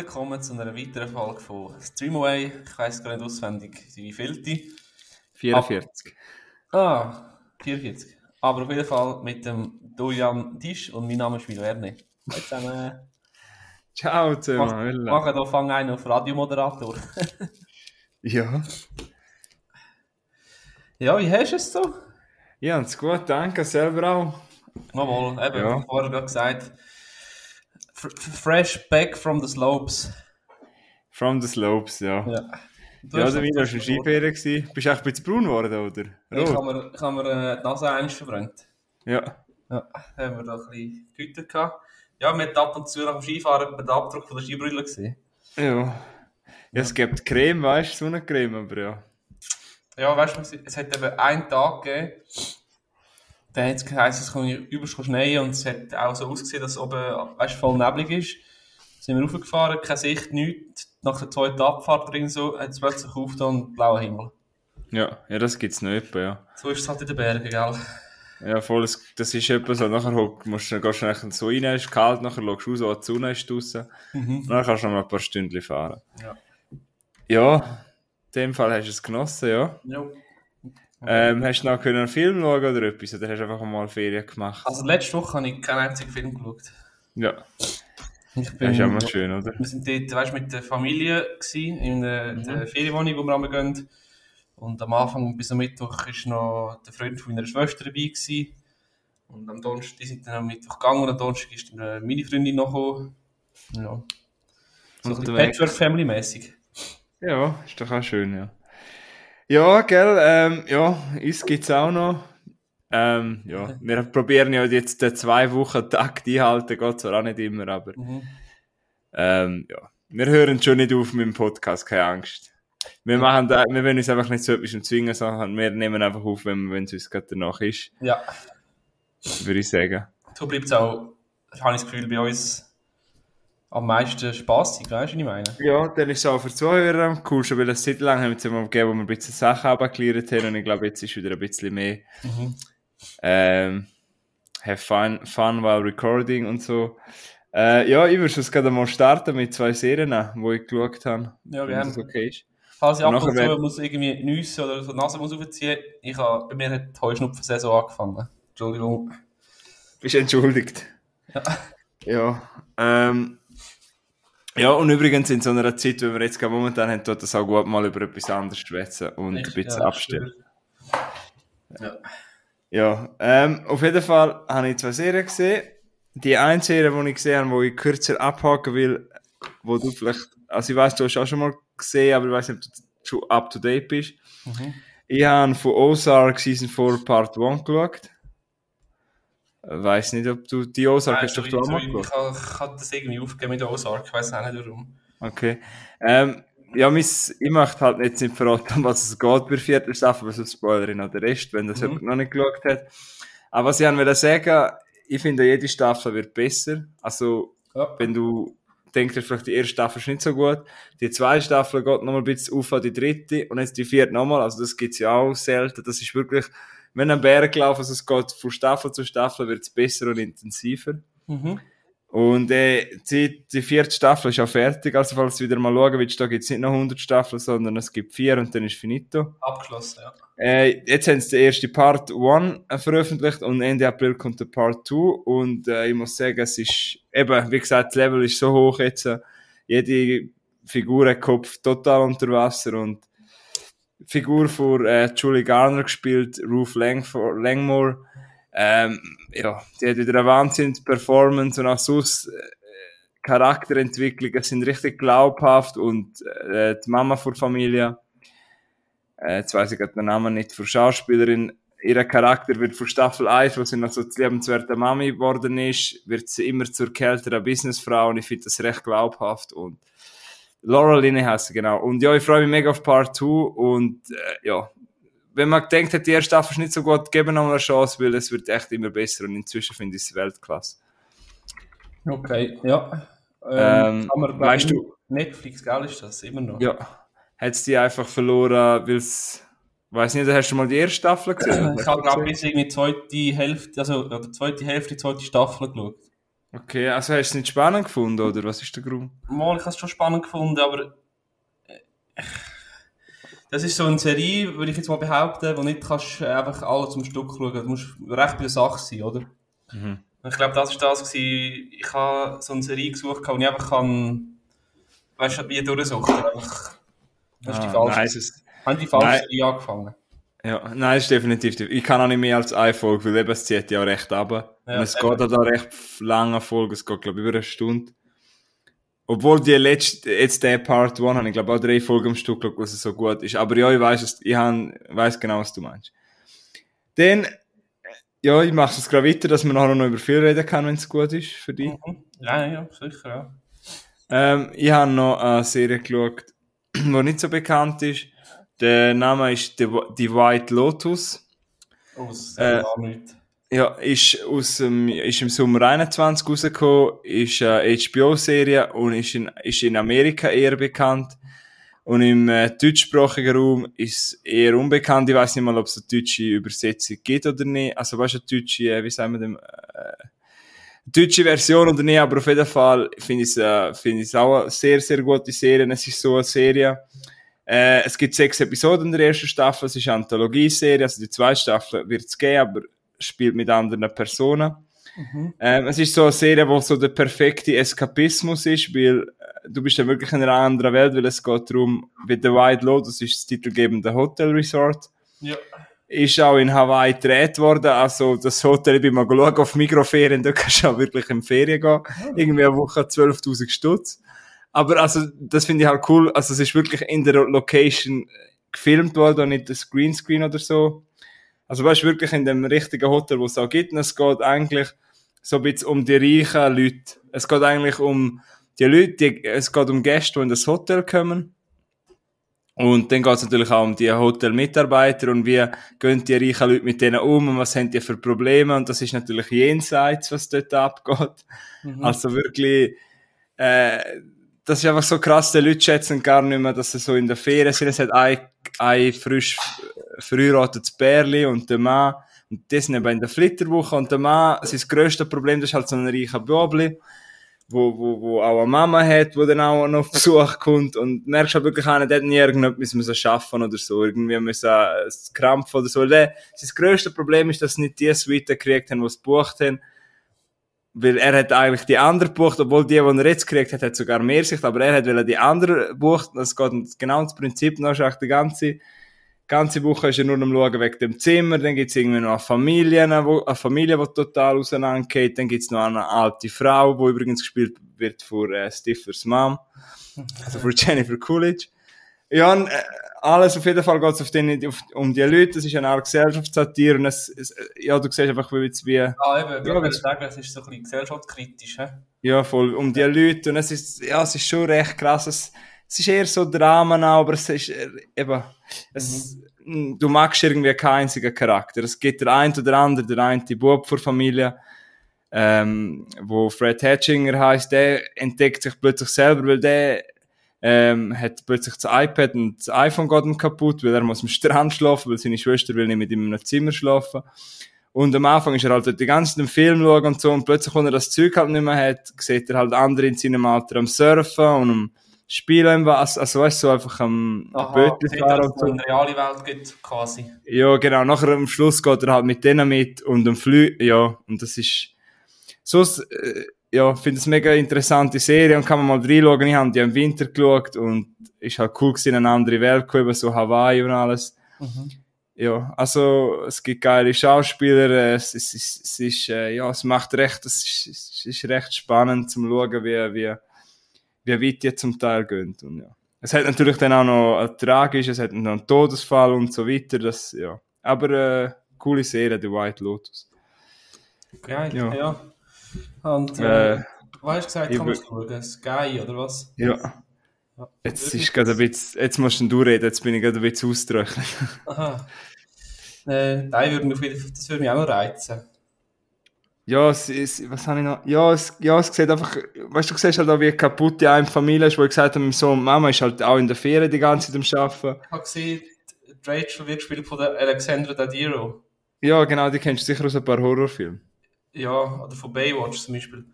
Willkommen zu einer weiteren Folge von Streamaway. Ich weiß gar nicht auswendig, wie viel die. 44. Ah, 44. Aber auf jeden Fall mit dem Dorian Tisch und mein Name ist Milo Erne. Hallo zusammen. Ciao Mach- zusammen. Machen hier fang einen auf Radiomoderator. Ja, ja, wie hast du es so? ja, und gut, danke, selber auch. Jawohl, eben, Ja. vorher gesagt. Fresh back from the slopes. From the slopes, ja. Ja. Du ja hast der noch Milo war schon Skiferien. gewesen. Bist du echt ein bisschen braun geworden, oder? Ich Rot? habe mir, ich habe mir äh, die Nase eins verbrannt. Ja. Ja, da haben wir da ein bisschen Güter gehabt. Ja, wir ab und zu nach dem Skifahren den Abdruck von der Skibrille gesehen. Ja. Ja, es gibt Creme, weißt du, Sonnencreme, aber ja. Ja, weißt du, es hat eben einen Tag gegeben, da hat es geheißen, es kann übelst schneien und es hat auch so ausgesehen, dass es oben, weißt voll neblig ist. Sind wir raufgefahren, keine Sicht, nichts. Nach der zweiten Abfahrt drin so, hat es plötzlich aufgetan und blauer Himmel. Ja, ja das gibt es noch etwa, ja. So ist es halt in den Bergen, gell? Ja, voll, das, das ist etwa so, nachher musst du, gehst du nachher so rein, ist kalt, nachher schaust du raus, oh, die Sonne ist draussen. Mhm. Dann kannst du noch mal ein paar Stündchen fahren. Ja. Ja, in dem Fall hast du es genossen, ja. Ja. Ähm, hast du noch einen Film schauen oder etwas? Oder hast du einfach mal Ferien gemacht? Also letzte Woche habe ich keinen einzigen Film geschaut. Ja, Ich das ist auch mal schön, oder? Wir sind dort, weißt, mit der Familie gewesen, in der, der Ferienwohnung, wo wir einmal gehen. Und am Anfang bis am Mittwoch war noch der Freund von meiner Schwester dabei. Gewesen. Und am Donnerstag, die sind dann am Mittwoch gegangen und am Donnerstag ist dann äh, meine Freundin noch gekommen. Ja. So. Patchwork-Family-mäßig. Ja, ist doch auch schön, ja. Ja, gell, ähm, ja, uns gibt es auch noch. Ähm, ja, wir probieren ja jetzt den zwei Wochen Takt einhalten, geht zwar auch nicht immer, aber Mhm. ähm, ja, wir hören schon nicht auf mit dem Podcast, keine Angst. Wir machen da, wir wollen uns einfach nicht so etwas zwingen, sondern wir nehmen einfach auf, wenn es uns gerade danach ist, Ja, würde ich sagen. so bleibt es auch, habe ich das Gefühl, bei uns am meisten spaßig, weißt du, was ich meine? Ja, dann ist es auch für Zuhörer am coolsten, weil es seit langem jetzt immer gegeben, wo wir ein bisschen Sachen abgeklärt haben und ich glaube, jetzt ist wieder ein bisschen mehr Mhm. ähm, have fun, fun while recording und so. Äh, ja, ich würde es gerade mal starten mit zwei Serien, die ich geschaut habe. Ja, gerne. das okay ist. Falls ich Und ab und zu muss irgendwie nüssen oder so die Nase muss aufziehen, ich habe, bei mir hat die Heuschnupfensaison angefangen. Entschuldigung. Bist entschuldigt. Ja. Ja, ähm, ja, und übrigens in so einer Zeit, wie wir jetzt gerade momentan haben, tut das auch gut mal über etwas anderes schwätzen und ein bisschen Ja, abstellen. Ja. Ja, ähm, auf jeden Fall habe ich zwei Serien gesehen. Die eine Serie, die ich gesehen habe, die ich kürzer abhaken will, wo du vielleicht, also ich weiß, du hast auch schon mal gesehen, aber ich weiß nicht, ob du schon up to date bist. Mhm. Ich habe von Ozark Season 4 Part 1 geschaut. Ich weiß nicht, ob du die Ozark hast doch so- du auch so- mal ich, habe, das irgendwie aufgegeben mit Ozark, ich weiß auch nicht warum. Okay. Ähm, ja, mein, ich möchte halt jetzt nicht verraten, um was es geht bei der vierten Staffel, spoilere ich noch den Rest, wenn das Mhm. jemand noch nicht geschaut hat. Aber was ich will sagen, ich finde, jede Staffel wird besser. Also, Ja. wenn du denkst, vielleicht die erste Staffel ist nicht so gut, die zweite Staffel geht noch mal ein bisschen auf an die dritte und jetzt die vierte nochmal, also das gibt's ja auch selten. Das ist wirklich, wenn ein Berg laufen, also es geht von Staffel zu Staffel, wird's besser und intensiver. Mhm. Und äh, die, die vierte Staffel ist auch fertig, also falls du wieder mal schauen willst, da gibt es nicht noch 100 Staffeln, sondern es gibt vier und dann ist finito. Abgeschlossen, ja. Äh, jetzt haben sie den ersten Part 1 äh, veröffentlicht und Ende April kommt der Part 2 und äh, ich muss sagen, es ist eben, wie gesagt, das Level ist so hoch jetzt, jede Figur Kopf total unter Wasser und Figur von äh, Julie Garner gespielt, Ruth Langford, Langmore, ähm, ja, die hat wieder eine Wahnsinns-Performance und auch sonst äh, Charakterentwicklungen sind richtig glaubhaft und äh, die Mama von Familie, äh, jetzt weiß ich gerade den Namen nicht, für Schauspielerin, ihr Charakter wird von Staffel 1, wo sie noch so die liebenswerte Mami geworden ist, wird sie immer zur kälteren Businessfrau und ich finde das recht glaubhaft und Laura heißt sie, genau. Und ja, ich freue mich mega auf Part 2 und äh, ja, wenn man gedacht hat, die erste Staffel ist nicht so gut, geben noch mal eine Chance, weil es wird echt immer besser und inzwischen finde ich es Weltklasse. Okay, ja. Ähm, glaub weißt du- Netflix, gell, ist das immer noch? Ja, hat es die einfach verloren, weil es, weiß nicht, hast du mal die erste Staffel gesehen? Ich habe, glaube bis irgendwie zweite Hälfte, also, oder zweite Hälfte, zweite Staffel geschaut. Okay, also hast du es nicht spannend gefunden, oder was ist der Grund? Mal, ich habe es schon spannend gefunden, aber äh, das ist so eine Serie, würde ich jetzt mal behaupten, wo nicht kannst äh, einfach alle zum Stück schauen. Du musst recht bei der Sache sein, oder? Mhm. Ich glaube, das war das. Gewesen. Ich habe so eine Serie gesucht, wo ich einfach kann, weißt du, wie durchsuchen. Einfach, das ist die Ah, falsche. nein, es ist, Haben die falsche. Serie angefangen? Ja, nein, ist definitiv. Ich kann auch nicht mehr als eine Folge, weil eben es zieht ja auch recht ab. Ja, und es eben. geht auch da recht lange Folge, es geht, glaube ich, über eine Stunde. Obwohl die letzte, jetzt der Part 1, habe ich glaube auch drei Folgen am Stück geschaut, was so gut ist. Aber ja, ich weiß ich weiß genau, was du meinst. Dann, ja, ich mache es gerade weiter, dass man nachher noch über viel reden kann, wenn es gut ist für dich. Mhm. Ja, ja, sicher, ja. Ähm, ich habe noch eine Serie geschaut, die nicht so bekannt ist. Der Name ist The, The White Lotus. Das Äh. Ja, ist, aus dem, ist im Sommer 21 rausgekommen, ist eine HBO-Serie und ist in, ist in Amerika eher bekannt. Und im äh, deutschsprachigen Raum ist es eher unbekannt. Ich weiß nicht mal, ob es eine deutsche Übersetzung gibt oder nicht. Also, weißt du, eine deutsche, äh, wie sagen wir dem, äh, deutsche Version oder nicht, aber auf jeden Fall finde ich es, äh, finde ich es auch eine sehr, sehr gute Serie. Es ist so eine Serie, äh, es gibt sechs Episoden in der ersten Staffel, es ist eine Anthologieserie, also die zweite Staffel wird es geben, aber spielt mit anderen Personen. Ähm, es ist so eine Serie, wo so der perfekte Eskapismus ist, weil äh, du bist ja wirklich in einer anderen Welt, weil es geht darum, wie The White Lotus ist das titelgebende Hotel Resort Ja. ist auch in Hawaii gedreht worden. Also das Hotel, ich bin mal schauen auf Mikroferien, da kannst du auch wirklich in Ferien gehen. Irgendwie eine Woche 12'000 Stutz. Aber also, das finde ich halt cool. Also es ist wirklich in der Location gefilmt worden und nicht das Greenscreen oder so. Also weißt wirklich in dem richtigen Hotel, wo es auch gibt. Und es geht eigentlich so ein bisschen um die reichen Leute. Es geht eigentlich um die Leute, die, es geht um Gäste, die in das Hotel kommen. Und dann geht es natürlich auch um die Hotelmitarbeiter und wie gehen die reichen Leute mit denen um und was haben die für Probleme. Und das ist natürlich jenseits, was dort abgeht. Also wirklich, äh, das ist einfach so krass, die Leute schätzen gar nicht mehr, dass sie so in der Ferien sind. Es hat ein, ein frisch verheiratetes Bärli und der Mann, und die sind eben in der Flitterwoche und der Mann, sein grösstes Problem, das ist halt so ein reicher Bobli, wo, wo, wo auch eine Mama hat, wo dann auch noch auf Besuch kommt und merkst halt wirklich an, der hat nie irgendetwas müssen schaffen oder so, irgendwie müssen krampfen oder so. Der, sein grösstes Problem ist, dass sie nicht die Suite gekriegt haben, die sie gebucht haben, weil er hat eigentlich die andere gebucht, obwohl die, die er jetzt gekriegt hat, hat sogar mehr Sicht, aber er hat will die andere gebucht. Das geht genau ins Prinzip. Dann ist die ganze, ganze Woche ist er nur am Schauen wegen dem Zimmer. Dann gibt's irgendwie noch eine Familie, eine Familie, die total auseinandergeht. Dann gibt's noch eine alte Frau, die übrigens gespielt wird von äh, Stiffers Mom. Also von Jennifer Coolidge. Ja, und, äh, alles auf jeden Fall geht's auf den, auf, um die Leute. Es ist eine Art Gesellschaftssatire und es, es, ja, du siehst einfach, wie, wie Ah, eben, Ja, ich sagen, es ist so ein bisschen gesellschaftskritisch. He? Ja, voll. Um die Leute. Und es ist, ja, es ist schon recht krass. Es, es ist eher so Drama, auch, aber es ist äh, eben, es, du magst irgendwie keinen einzigen Charakter. Es gibt der ein oder andere, der eine Bub vor Familie, ähm, wo Fred Hatchinger heißt, der entdeckt sich plötzlich selber, weil der ähm, hat plötzlich das iPad und das iPhone geht ihm kaputt, weil er muss am Strand schlafen, weil seine Schwester will nicht mit ihm in einem Zimmer schlafen. Und am Anfang ist er halt die ganze Zeit den Film schauen und so, und plötzlich, wenn er das Zeug halt nicht mehr hat, sieht er halt andere in seinem Alter am Surfen und am Spielen im Wasser, also weißt du, so einfach am Bötchen fahren dass und so. eine reale Welt gibt, quasi. Ja, genau. Nachher am Schluss geht er halt mit denen mit und am Flü, ja, und das ist, so, äh, ja, finde es eine mega interessante Serie und kann man mal reinschauen. Ich habe die im Winter geschaut und ist halt cool gewesen, in eine andere Welt gekommen, so Hawaii und alles. Ja, also, es gibt geile Schauspieler, äh, es, es, es, es ist, äh, ja, es macht recht, es ist, es ist recht spannend zum schauen, wie, wie, wie weit die zum Teil gehen und ja. Es hat natürlich dann auch noch ein tragisch, es hat noch einen Todesfall und so weiter, das, ja. Aber, äh, coole Serie, The White Lotus. Geil, Ja. ja. Und, äh, Äh, was hast du gesagt, ich kann man wür- schauen? Sky, oder was? ja. Ja. Jetzt ist gerade ein bisschen, jetzt musst du reden, jetzt bin ich gerade ein bisschen ausgetrocknet. Aha. Äh, nein, würde mich das würde mich auch noch reizen. Ja, es ist, was habe ich noch? Ja, es, ja, es sieht einfach, weißt du, du siehst halt auch, wie kaputt die eine Familie ist, wo ich gesagt habe, mein Sohn und Mama ist halt auch in der Ferien die ganze Zeit am Arbeiten. Ich habe gesehen, Rachel wird gespielt von der Alexandra Daddario. Ja, genau, die kennst du sicher aus ein paar Horrorfilmen. Ja, oder von Baywatch zum Beispiel.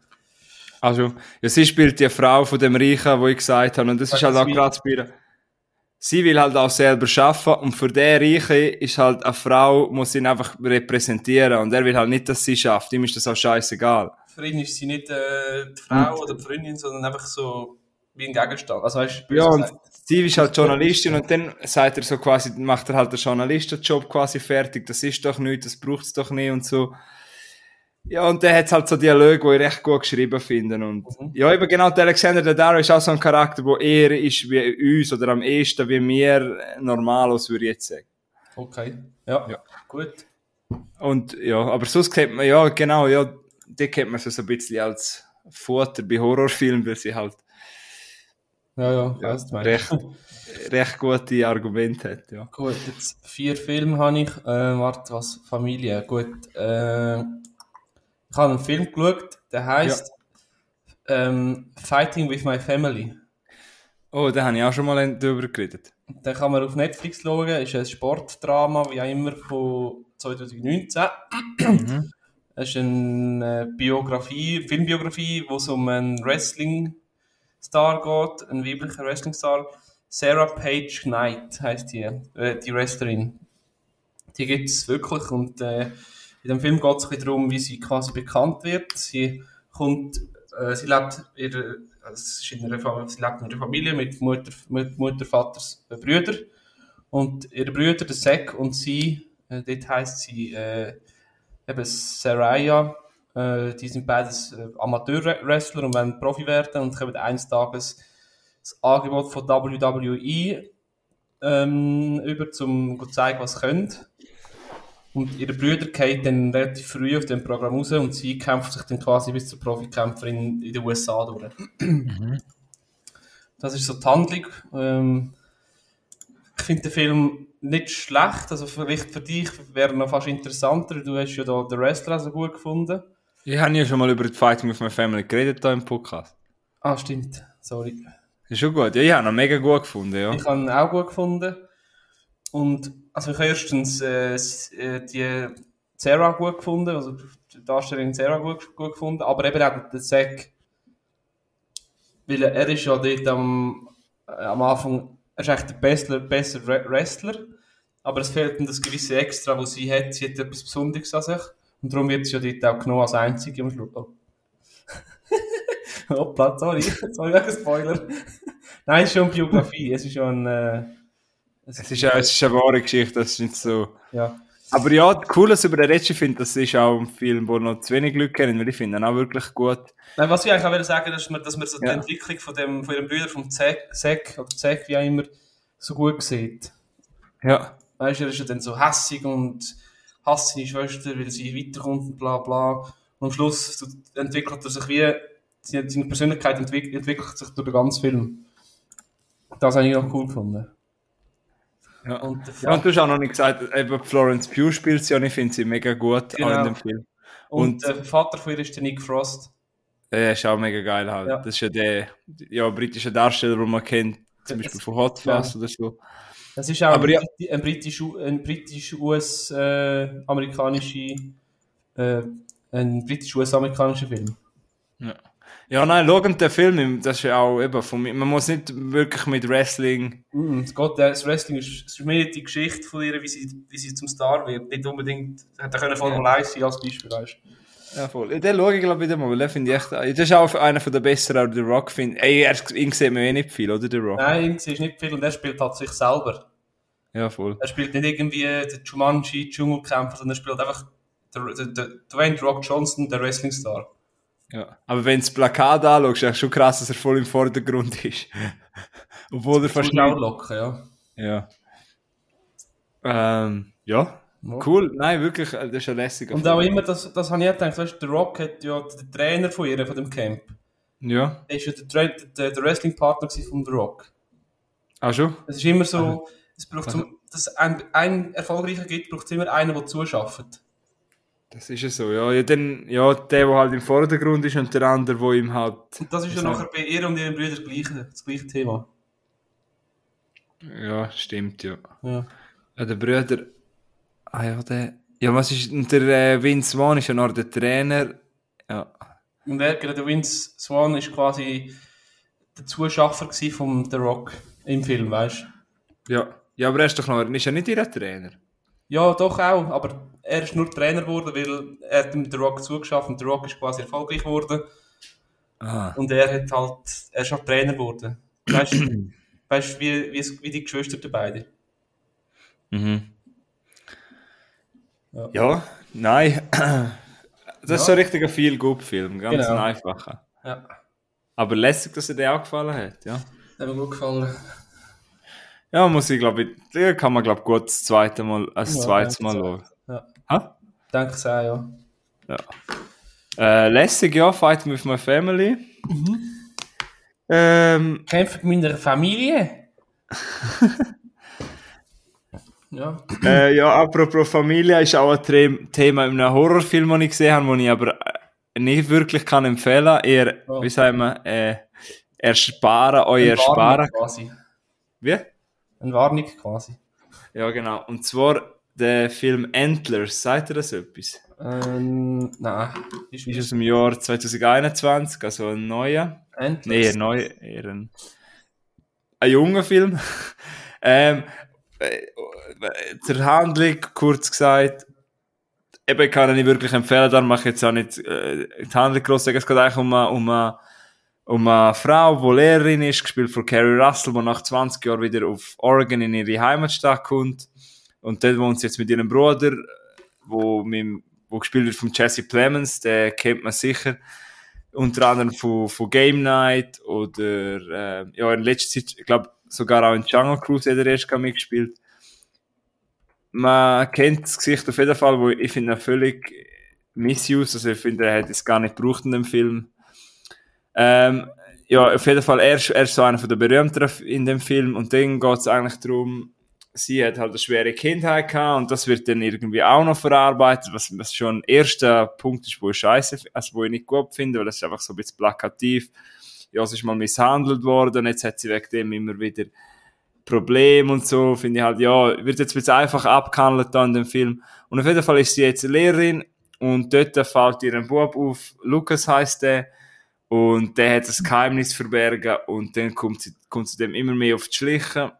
Also, ja, sie spielt die Frau von dem Reichen, wo ich gesagt habe, und das ist halt auch gerade bei ihr. Sie will halt auch selber arbeiten und für den Reichen ist halt eine Frau, muss ihn einfach repräsentieren und er will halt nicht, dass sie schafft. Ihm ist das auch scheißegal. Für ihn ist sie nicht äh, die Frau Hm. oder die Freundin, sondern einfach so wie ein Gegenstand. Also, weißt, Ja, und sie ist halt Journalistin und dann sagt er so quasi, macht er halt den Journalistenjob quasi fertig, das ist doch nichts, das braucht's doch nicht und so. Ja, und dann hat's halt so Dialoge, die ich recht gut geschrieben finde. Und Mhm. ja, eben genau, der Alexander Daddario ist auch so ein Charakter, der eher ist wie uns oder am ehesten wie mir normalos, würde ich jetzt sagen. Okay. Ja. Ja. Gut. Und ja, aber sonst kennt man, ja, genau, ja, die kennt man so, so ein bisschen als Futter bei Horrorfilmen, weil sie halt Ja, ja, Ja, weißt recht, recht gute Argumente hat, ja. Gut, jetzt vier Filme habe ich. Äh, warte, was? Familie. Gut. Äh, ich habe einen Film geschaut, der heißt ähm, Fighting with My Family. Oh, da habe ich auch schon mal drüber geredet. Den kann man auf Netflix schauen. Ist ein Sportdrama, wie auch immer, von 2019. Es ist eine äh, Biografie, Filmbiografie, wo es um einen Wrestling-Star geht, einen weiblichen Wrestling-Star. Sarah Page Knight heißt die, äh, die Wrestlerin. Die gibt es wirklich und äh, in dem Film geht es darum, wie sie quasi bekannt wird. Sie kommt, äh, sie lebt ihre, also es ist in einer, sie lebt in einer Familie mit Mutter, mit Mutter Vaters äh, Brüder und ihre Brüder, der Zack und sie, äh, dort heisst sie äh, eben Saraya, äh, die sind beides äh, Amateur-Wrestler und wollen Profi werden und kommen eines Tages das Angebot von WWE ähm, über, zum zu zeigen, was sie können. Und ihre Brüder gehen dann relativ früh auf dem Programm raus und sie kämpft sich dann quasi bis zur Profikämpferin in den USA durch. Das ist so die Handlung. Ähm, ich finde den Film nicht schlecht, also vielleicht für dich wäre er noch fast interessanter. Du hast ja da den Wrestler so gut gefunden. Ich habe ja schon mal über die Fighting with my Family geredet hier im Podcast. Ah, stimmt. Sorry. Ist schon gut. Ja, ich habe ihn mega gut gefunden, ja. Ich habe ihn auch gut gefunden. Und also ich habe erstens äh, äh, die Sarah gut gefunden, also die Darstellerin Sarah gut, gut gefunden, aber eben auch den Zack. Weil er, ist ja dort am, äh, am Anfang, er ist eigentlich der bessere Wre- Wrestler, aber es fehlt ihm das gewisse Extra, was sie hat. Sie hat etwas Besonderes an sich und darum wird sie ja dort auch genommen als Einzige am Schluss. Hoppla, sorry, sorry wegen Spoiler. Nein, es ist schon eine Biografie, es ist schon ein... Äh, Es ist, ja- es ist eine wahre Geschichte, das ist nicht so. ja. Aber ja, cool, dass über den Rätsel finde, das ist auch ein Film, wo noch zu wenig Glück kennen, weil ich finde ihn auch wirklich gut. Nein, was ich eigentlich auch will sagen, dass man, dass man so die Ja. Entwicklung von dem, von ihrem Bruder, vom Zack, oder Zack, wie auch immer, so gut sieht. Ja. Weißt du, er ist ja dann so hässig und hasst seine Schwester, weil sie weiterkommt und bla bla. Und am Schluss entwickelt er sich wie, seine Persönlichkeit entwick entwickelt sich durch den ganzen Film. Das habe ich noch cool gefunden. Ja. Und der Ja, und du hast auch noch nicht gesagt, eben Florence Pugh spielt sie und ich finde sie mega gut auch Genau. in dem Film. und und- der Vater von ihr ist der Nick Frost. Er ist auch mega geil halt. Ja. Das ist ja der ja, britische Darsteller, den man kennt, zum Beispiel von Hot Fuzz oder so. Das ist auch Aber ein, ja- ein britisch, ein britisch-US-amerikanische, äh, ein britisch-US-amerikanischer Film. Ja, nein, schauen den Film, das ist ja auch eben von mir. Man muss nicht wirklich mit Wrestling. Mm, es geht, das Wrestling ist, ist mehr die Geschichte von ihr, wie sie, wie sie zum Star wird. Nicht unbedingt, hätte können Formel 1 sein als Beispiel, weißt du. Ja, voll. Den schaue ich, glaube ich, wieder mal, weil den finde ich echt. Das ist auch einer von der besseren, auch der Rock finde Ey, er, ihn sieht man eh nicht viel, oder? Der Rock. Nein, irgendwie ist nicht viel und er spielt halt sich selber. Ja, voll. Er spielt nicht irgendwie den Jumanji, Dschungelkämpfer, sondern er spielt einfach der, der, der Dwayne Rock Johnson, der Wrestling-Star. Ja. Aber wenn das Plakat anschaust, ist es schon krass, dass er voll im Vordergrund ist. Obwohl er fast nicht. locken, ja. Ja. Ähm, ja. Cool. Nein, wirklich, äh, das ist ein lässiger Und auch immer, das, das habe ich auch gedacht, weißt, du, der Rock hat ja den Trainer von ihr, von dem Camp. Ja. Er ist ja der, der, der Wrestling-Partner von The Rock. Ach schon? Es ist immer so, es braucht zum, dass ein, ein erfolgreicher gibt, braucht es immer einen, der zuschafft. Das ist ja so, ja. ja, dann, ja der, der halt im Vordergrund ist und der andere, der ihm halt. Und das ist ja nachher bei ihr und ihren Brüdern das gleiche, das gleiche Thema. Ja, stimmt, ja. Ja. ja der Bruder. Ah ja, der. Ja, was ist. Der äh, Vince Vaughn ist ja noch der Trainer. Ja. Und der, der Vince Swan ist quasi der Zuschaffer von The Rock im Film, weißt du? Ja. Ja, aber er ist doch noch, ist er nicht ihr Trainer? Ja, doch auch, aber er ist nur Trainer geworden, weil er hat dem The Rock zugeschafft und The Rock ist quasi erfolgreich geworden. Ah. Und er hat halt, er ist halt Trainer geworden. Weißt du, weißt, wie, wie, die Geschwister beide? Mhm. Ja. Ja, nein. Das ist so ein richtiger Feel-Good-Film, ganz Genau. ein einfacher. Ja, Aber lässig, dass er dir auch gefallen hat, ja. hat mir gut gefallen. Ja, muss ich, glaube ich, kann man, glaube gut das zweite Mal, als Ja, zweites Mal schauen. Ja, Ha? denke ich auch, ja. Äh, lässig, ja, Fighting with my family. Mhm. Ähm, Kämpfen mit meiner Familie. ja. äh, ja, apropos Familie, ist auch ein Thema in einem Horrorfilm, den ich gesehen habe, den ich aber äh, nicht wirklich kann empfehlen. Eher, Oh. wie sagen wir, äh, ersparen, euch ersparen. Quasi. Wie? Eine Warnung quasi. Ja, genau. Und zwar der Film Antlers. Sagt ihr das etwas? Ähm, nein. Ist, Ist aus dem Jahr 2021, also ein neuer. Endlich. Nee, ein neuer, eher ein, ein junger Film. ähm, äh, zur Handlung, kurz gesagt, eben kann ich nicht wirklich empfehlen, darum mache ich jetzt auch nicht äh, die Handlung groß sagen. Es geht eigentlich um um eine, um eine Frau, die Lehrerin ist, gespielt von Carrie Russell, die nach 20 Jahren wieder auf Oregon in ihre Heimatstadt kommt. Und dort wohnt sie jetzt mit ihrem Bruder, wo, mit, wo gespielt wird von Jesse Plemons, den kennt man sicher. Unter anderem von, von Game Night oder äh, ja, in letzter Zeit, ich glaube, sogar auch in Jungle Cruise hat er erst mitgespielt. Man kennt das Gesicht auf jeden Fall, wo ich finde ihn völlig misuse, also ich finde, er hat es gar nicht gebraucht in dem Film. Ähm, ja, auf jeden Fall, er, er ist so einer der berühmteren in dem Film und dann geht es eigentlich darum, sie hat halt eine schwere Kindheit gehabt und das wird dann irgendwie auch noch verarbeitet, was, was schon ein erster Punkt ist, wo ich scheiße, also wo ich nicht gut finde, weil das ist einfach so ein bisschen plakativ. Ja, sie ist mal misshandelt worden, jetzt hat sie wegen dem immer wieder Probleme und so, finde ich halt, ja, wird jetzt ein bisschen einfach abgehandelt da in dem Film. Und auf jeden Fall ist sie jetzt Lehrerin und dort fällt ihr ein Bub auf, Lukas heißt der, und der hat das Geheimnis verbergen und dann kommt sie, kommt sie dem immer mehr auf die Schliche.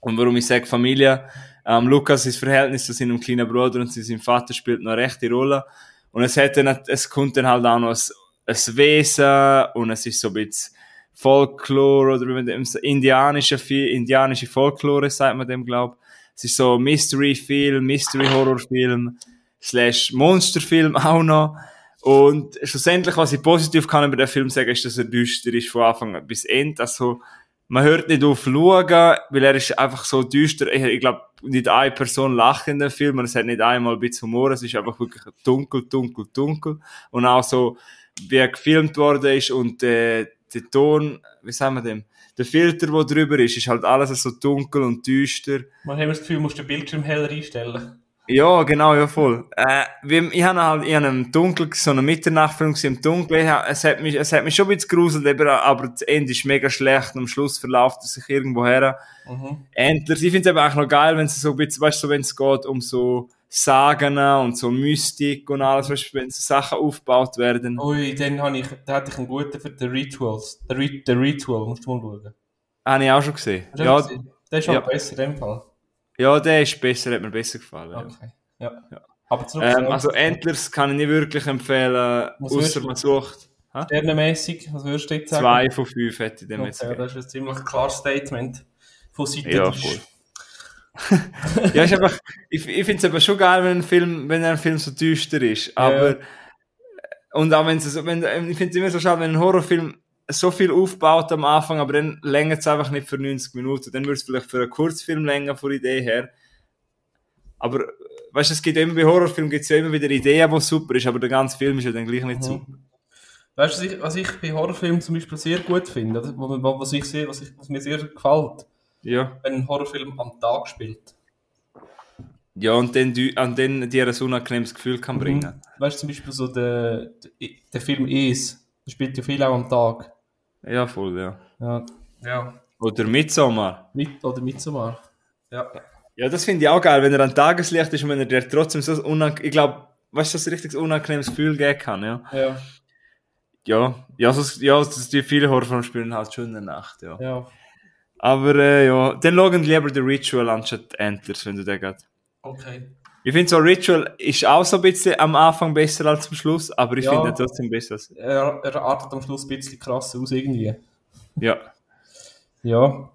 Und warum ich sage Familie, ähm, Lukas ist Verhältnis zu seinem kleinen Bruder und zu seinem Vater spielt noch eine rechte Rolle. Und es hat dann, es kommt dann halt auch noch ein, ein Wesen und es ist so ein bisschen Folklore oder wie man dem, indianische, indianische Folklore, sagt man dem, glaub. Es ist so Mystery-Film, Mystery-Horror-Film, slash Monsterfilm auch noch. Und schlussendlich, was ich positiv kann über den Film sagen, ist, dass er düster ist von Anfang bis Ende. Also, man hört nicht auf schauen, weil er ist einfach so düster. Ich, ich glaube, nicht eine Person lacht in dem Film und es hat nicht einmal ein bisschen Humor. Es ist einfach wirklich dunkel, dunkel, dunkel. Und auch so, wie er gefilmt worden ist und äh, der Ton, wie sagen wir dem, der Filter, der drüber ist, ist halt alles so dunkel und düster. Man hat das Gefühl, du musst den Bildschirm heller einstellen. Ja, genau, ja voll. Äh, wie, ich habe halt in einem Dunkel, so eine Mitternachtfilm im Dunkeln. Hab- Es hat mich, es hat mich schon ein bisschen gruselt, aber das Ende ist mega schlecht und am Schluss verläuft es sich irgendwo her. Mhm. Endlich. Ich finde es eben auch noch geil, wenn es so ein bisschen, weißt du, so, wenn es geht um so Sagen und so Mystik und alles, weißt du, wenn so Sachen aufgebaut werden. Ui, dann habe ich, da hatte ich einen guten für die Rituals. Der, Rit der Ritual, musst du mal schauen. Habe ich auch schon gesehen. Hast Ja, gesehen? Der ist halt ja. besser in dem Fall. Ja, der ist besser, hat mir besser gefallen. Ja. Okay. Ja. Aber zurück Ähm, also Endlers kann ich nicht wirklich empfehlen, außer man sucht. Sternenmäßig, was würdest du jetzt sagen? Zwei von fünf hätte ich dem jetzt Okay, gegeben. das ist ein ziemlich klares Statement von Seite Ja, voll. ja, ist einfach, ich, ich finde es aber schon geil, wenn ein Film, wenn ein Film so düster ist. Aber, und auch wenn es wenn, ich finde es immer so schade, wenn ein Horrorfilm so viel aufbaut am Anfang, aber dann längert es einfach nicht für 90 Minuten. Dann würde es vielleicht für einen Kurzfilm länger von der Idee her. Aber, weißt du, es gibt immer bei Horrorfilmen gibt's ja immer wieder Ideen, die super ist, aber der ganze Film ist ja dann gleich nicht Mhm. super. Weißt du, was ich, was ich bei Horrorfilmen zum Beispiel sehr gut finde, oder? Was ich sehe, was, ich, was mir sehr gefällt, Ja. wenn ein Horrorfilm am Tag spielt. Ja, und dann, und dann dir ein unangenehmes Gefühl kann bringen. Weißt du, zum Beispiel so der, der, der Film Is, der spielt ja viel auch am Tag. Ja, voll, ja. Ja. Ja. Oder Midsommar. Mit oder Midsommar. Ja. Ja, das finde ich auch geil, wenn er an Tageslicht ist und wenn er dir trotzdem so unangenehm, ich glaube, weißt du, dass er richtig ein unangenehmes Gefühl geben kann, ja. Ja. ja, ja, so, ja das, die viele Horrorfilme spielen halt schon in der Nacht, ja. Ja. Aber äh, ja, dann schauen lieber The Ritual anstatt Antlers, wenn du den geht. Okay. Ich finde so Ritual ist auch so ein bisschen am Anfang besser als zum Schluss, aber ich Ja. finde trotzdem besser. Er, er artet am Schluss ein bisschen krass aus irgendwie. ja. Ja.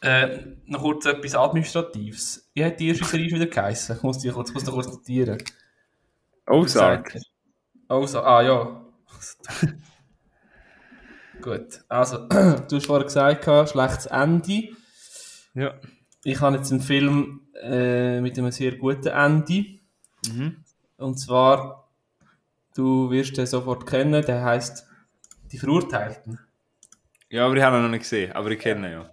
Äh, noch kurz etwas Administratives. Wie hat die erste Serie wieder geheißen? Ich muss die kurz, muss noch kurz notieren. Ozark. Also, ah ja. Gut, also, du hast vorhin gesagt, schlechtes Ende. Ja. Ich habe jetzt einen Film äh, mit einem sehr guten Ende. Mhm. Und zwar, du wirst den sofort kennen, der heißt Die Verurteilten. Ja, aber ich habe ihn noch nicht gesehen, aber ich kenne ihn ja.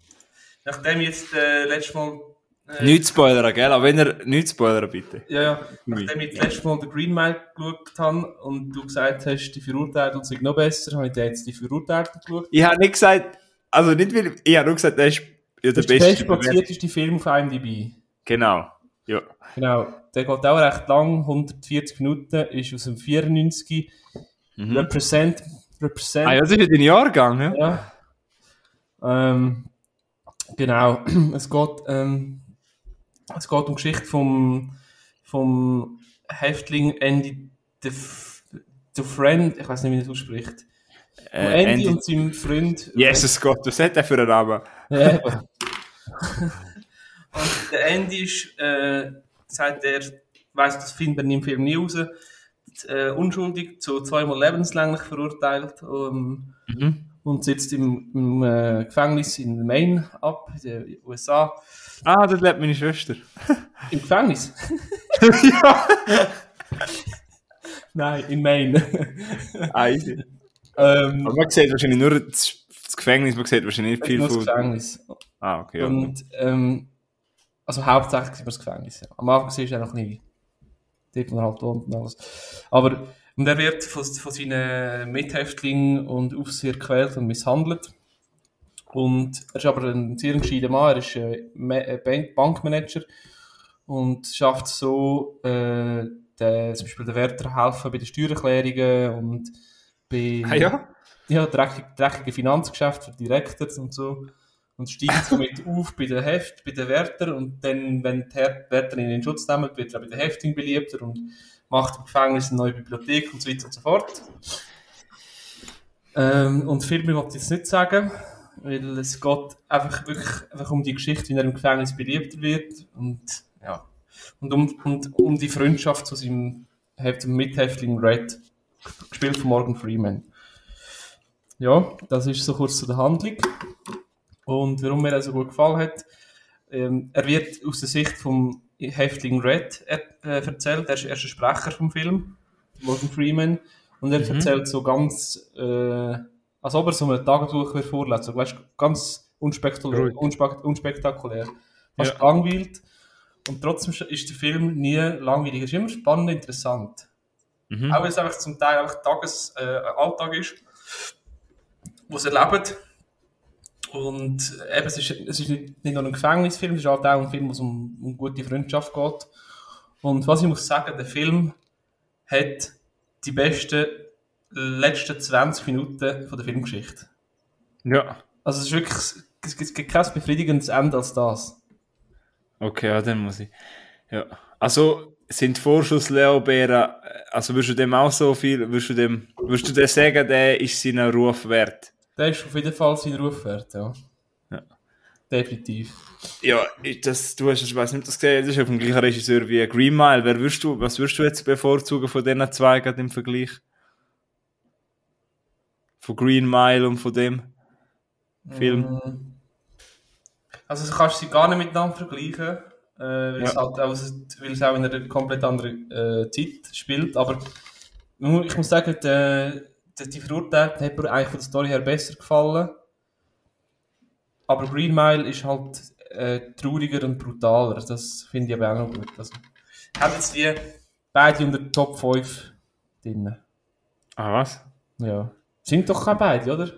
Nachdem jetzt äh, letztes Mal. Äh, Nicht spoilern, gell? Aber wenn er nicht spoilern, bitte. Ja, ja. Nachdem ich das letzte Mal den Green Mile geschaut habe und du gesagt hast, die Verurteilten sind noch besser, habe ich jetzt die Verurteilten geschaut. Ich habe nicht gesagt, also nicht weil, ich habe nur gesagt, er ist ja der beste. bestplatzierteste Film auf IMDb. Genau. Ja. Genau. Der geht auch recht lang, 140 Minuten, ist aus dem 94. Mhm. Represent, Represent. Ah ja, das ist ja dein Jahrgang, ja? Ja. Ähm, genau. Es geht, ähm, es geht um die Geschichte vom, vom Häftling Andy the, Friend, ich weiß nicht, wie er das ausspricht. Äh, Andy, Andy- und seinem Freund. Jesus Gott, was hat er für einen Namen? Ja. und der Andy ist, äh, sagt er, weiss, das findet er im Film nie raus, äh, unschuldig zu zweimal lebenslänglich verurteilt. Ähm, Mhm. und sitzt im, im äh, Gefängnis in Maine ab, in den USA. Ah, das lebt meine Schwester. Im Gefängnis? ja. Nein, in Maine. Easy. ähm, Aber man sieht wahrscheinlich nur das, das Gefängnis, man sieht wahrscheinlich nicht viel nur das von... Gefängnis. Ah, okay. Und, ähm, also hauptsächlich sieht man das Gefängnis. Ja. Am Anfang siehst du ja noch nicht, dort, wo er halt wohnt und alles. Aber, und er wird von, von seinen Mithäftlingen und Aufseher gequält und misshandelt. Und er ist aber ein sehr gescheiter Mann, er ist äh, äh, Bank- Bankmanager und schafft so, äh, der, zum Beispiel der Wärter helfen bei den Steuererklärungen und bei Ah ja? Ja, dreckige, dreckige Finanzgeschäfte für Directors und so. Und steigt somit auf bei den Heft, bei den Wärtern und dann, wenn die Wärter in Schutz nehmen, wird er bei den Häftlingen beliebter und macht im Gefängnis eine neue Bibliothek und so weiter und so fort. Ähm, und viel mehr wollte ich jetzt nicht sagen, weil es geht einfach wirklich einfach um die Geschichte, wie er im Gefängnis beliebter wird und ja. Und um, und um die Freundschaft zu seinem Mithäftling Red, gespielt von Morgan Freeman. Ja, das ist so kurz zu der Handlung. Und warum mir er so gut gefallen hat, ähm, er wird aus der Sicht vom Häftling Red äh, erzählt, er ist, er ist Sprecher vom Film, Morgan Freeman, und er erzählt so ganz, äh, als ob er so einen Tagebuch vorlesen, so, weißt, ganz unspektakulär, Ruhig. unspek unspektakulär, fast Ja. gelangweilt. Und trotzdem ist der Film nie langweilig, er ist immer spannend, interessant. Mhm. Auch wenn es einfach zum Teil einfach Tages, äh, Alltag ist, wo sie erleben. Und äh, eben, es ist, es ist nicht, nicht nur ein Gefängnisfilm, es ist halt auch ein Film, wo es um, um gute Freundschaft geht. Und was ich muss sagen, der Film hat die besten letzten 20 Minuten von der Filmgeschichte. Ja. Also es ist wirklich, es gibt- kein befriedigendes Ende als das. Okay, ja, dann muss ich. Ja. Also, sind Vorschusslorbeeren, also würdest du dem auch so viel, würdest du dem, würdest du dem sagen, der ist seinen Ruf wert? Der ist auf jeden Fall sein Ruf wert, ja. Ja. Definitiv. Ja, das, du hast, ich weiß nicht, ob das gesehen, das ist auf dem gleichen Regisseur wie Green Mile. Wer würdest du, was würdest du jetzt bevorzugen von diesen zwei gerade im Vergleich? Von Green Mile und von dem Film? Mm. Also du kannst sie gar nicht miteinander vergleichen, äh, weil, es Ja. halt auch, weil es auch in einer komplett anderen äh, Zeit spielt. Aber ich muss sagen, der, die Verurteilten hat mir eigentlich von der Story her besser gefallen. Aber Green Mile ist halt äh, trauriger und brutaler. Das finde ich aber auch noch gut. Also, ich habe jetzt die beide unter den Top 5 drin. Ah, was? Ja. Sind doch keine beide, oder?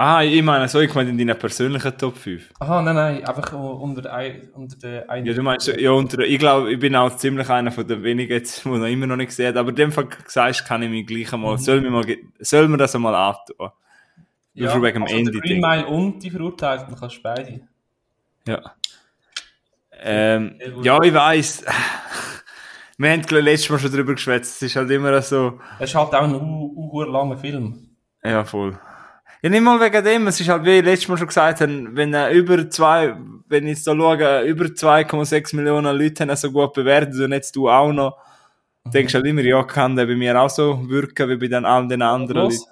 Ah, ich meine, so, ich meine in deiner persönlichen Top 5. Aha, nein, nein, einfach unter, ein, unter den einen. Ja, du meinst, ja, unter, ich glaube, ich bin auch ziemlich einer von den wenigen jetzt, die noch immer noch nicht gesehen aber in dem Fall sagst, kann ich mich gleich einmal, mhm. soll, mir mal, soll mir das einmal antun? Ja, schon wegen dem also Ende. Green Mile und die Verurteilten kannst du beide. Ja. Ähm, ja, ich weiss. Wir haben letztes Mal schon drüber geschwätzt. Es ist halt immer so. Es ist halt auch ein u, langer Film. Ja, voll. Ja, nicht mal wegen dem. Es ist halt, wie ich letztes Mal schon gesagt habe, wenn er über zwei, wenn ich jetzt da schaue, über 2,6 Millionen Leute haben so gut bewertet und jetzt du auch noch, mhm. denkst du halt immer, ja, kann der bei mir auch so wirken wie bei den, all den anderen Leuten.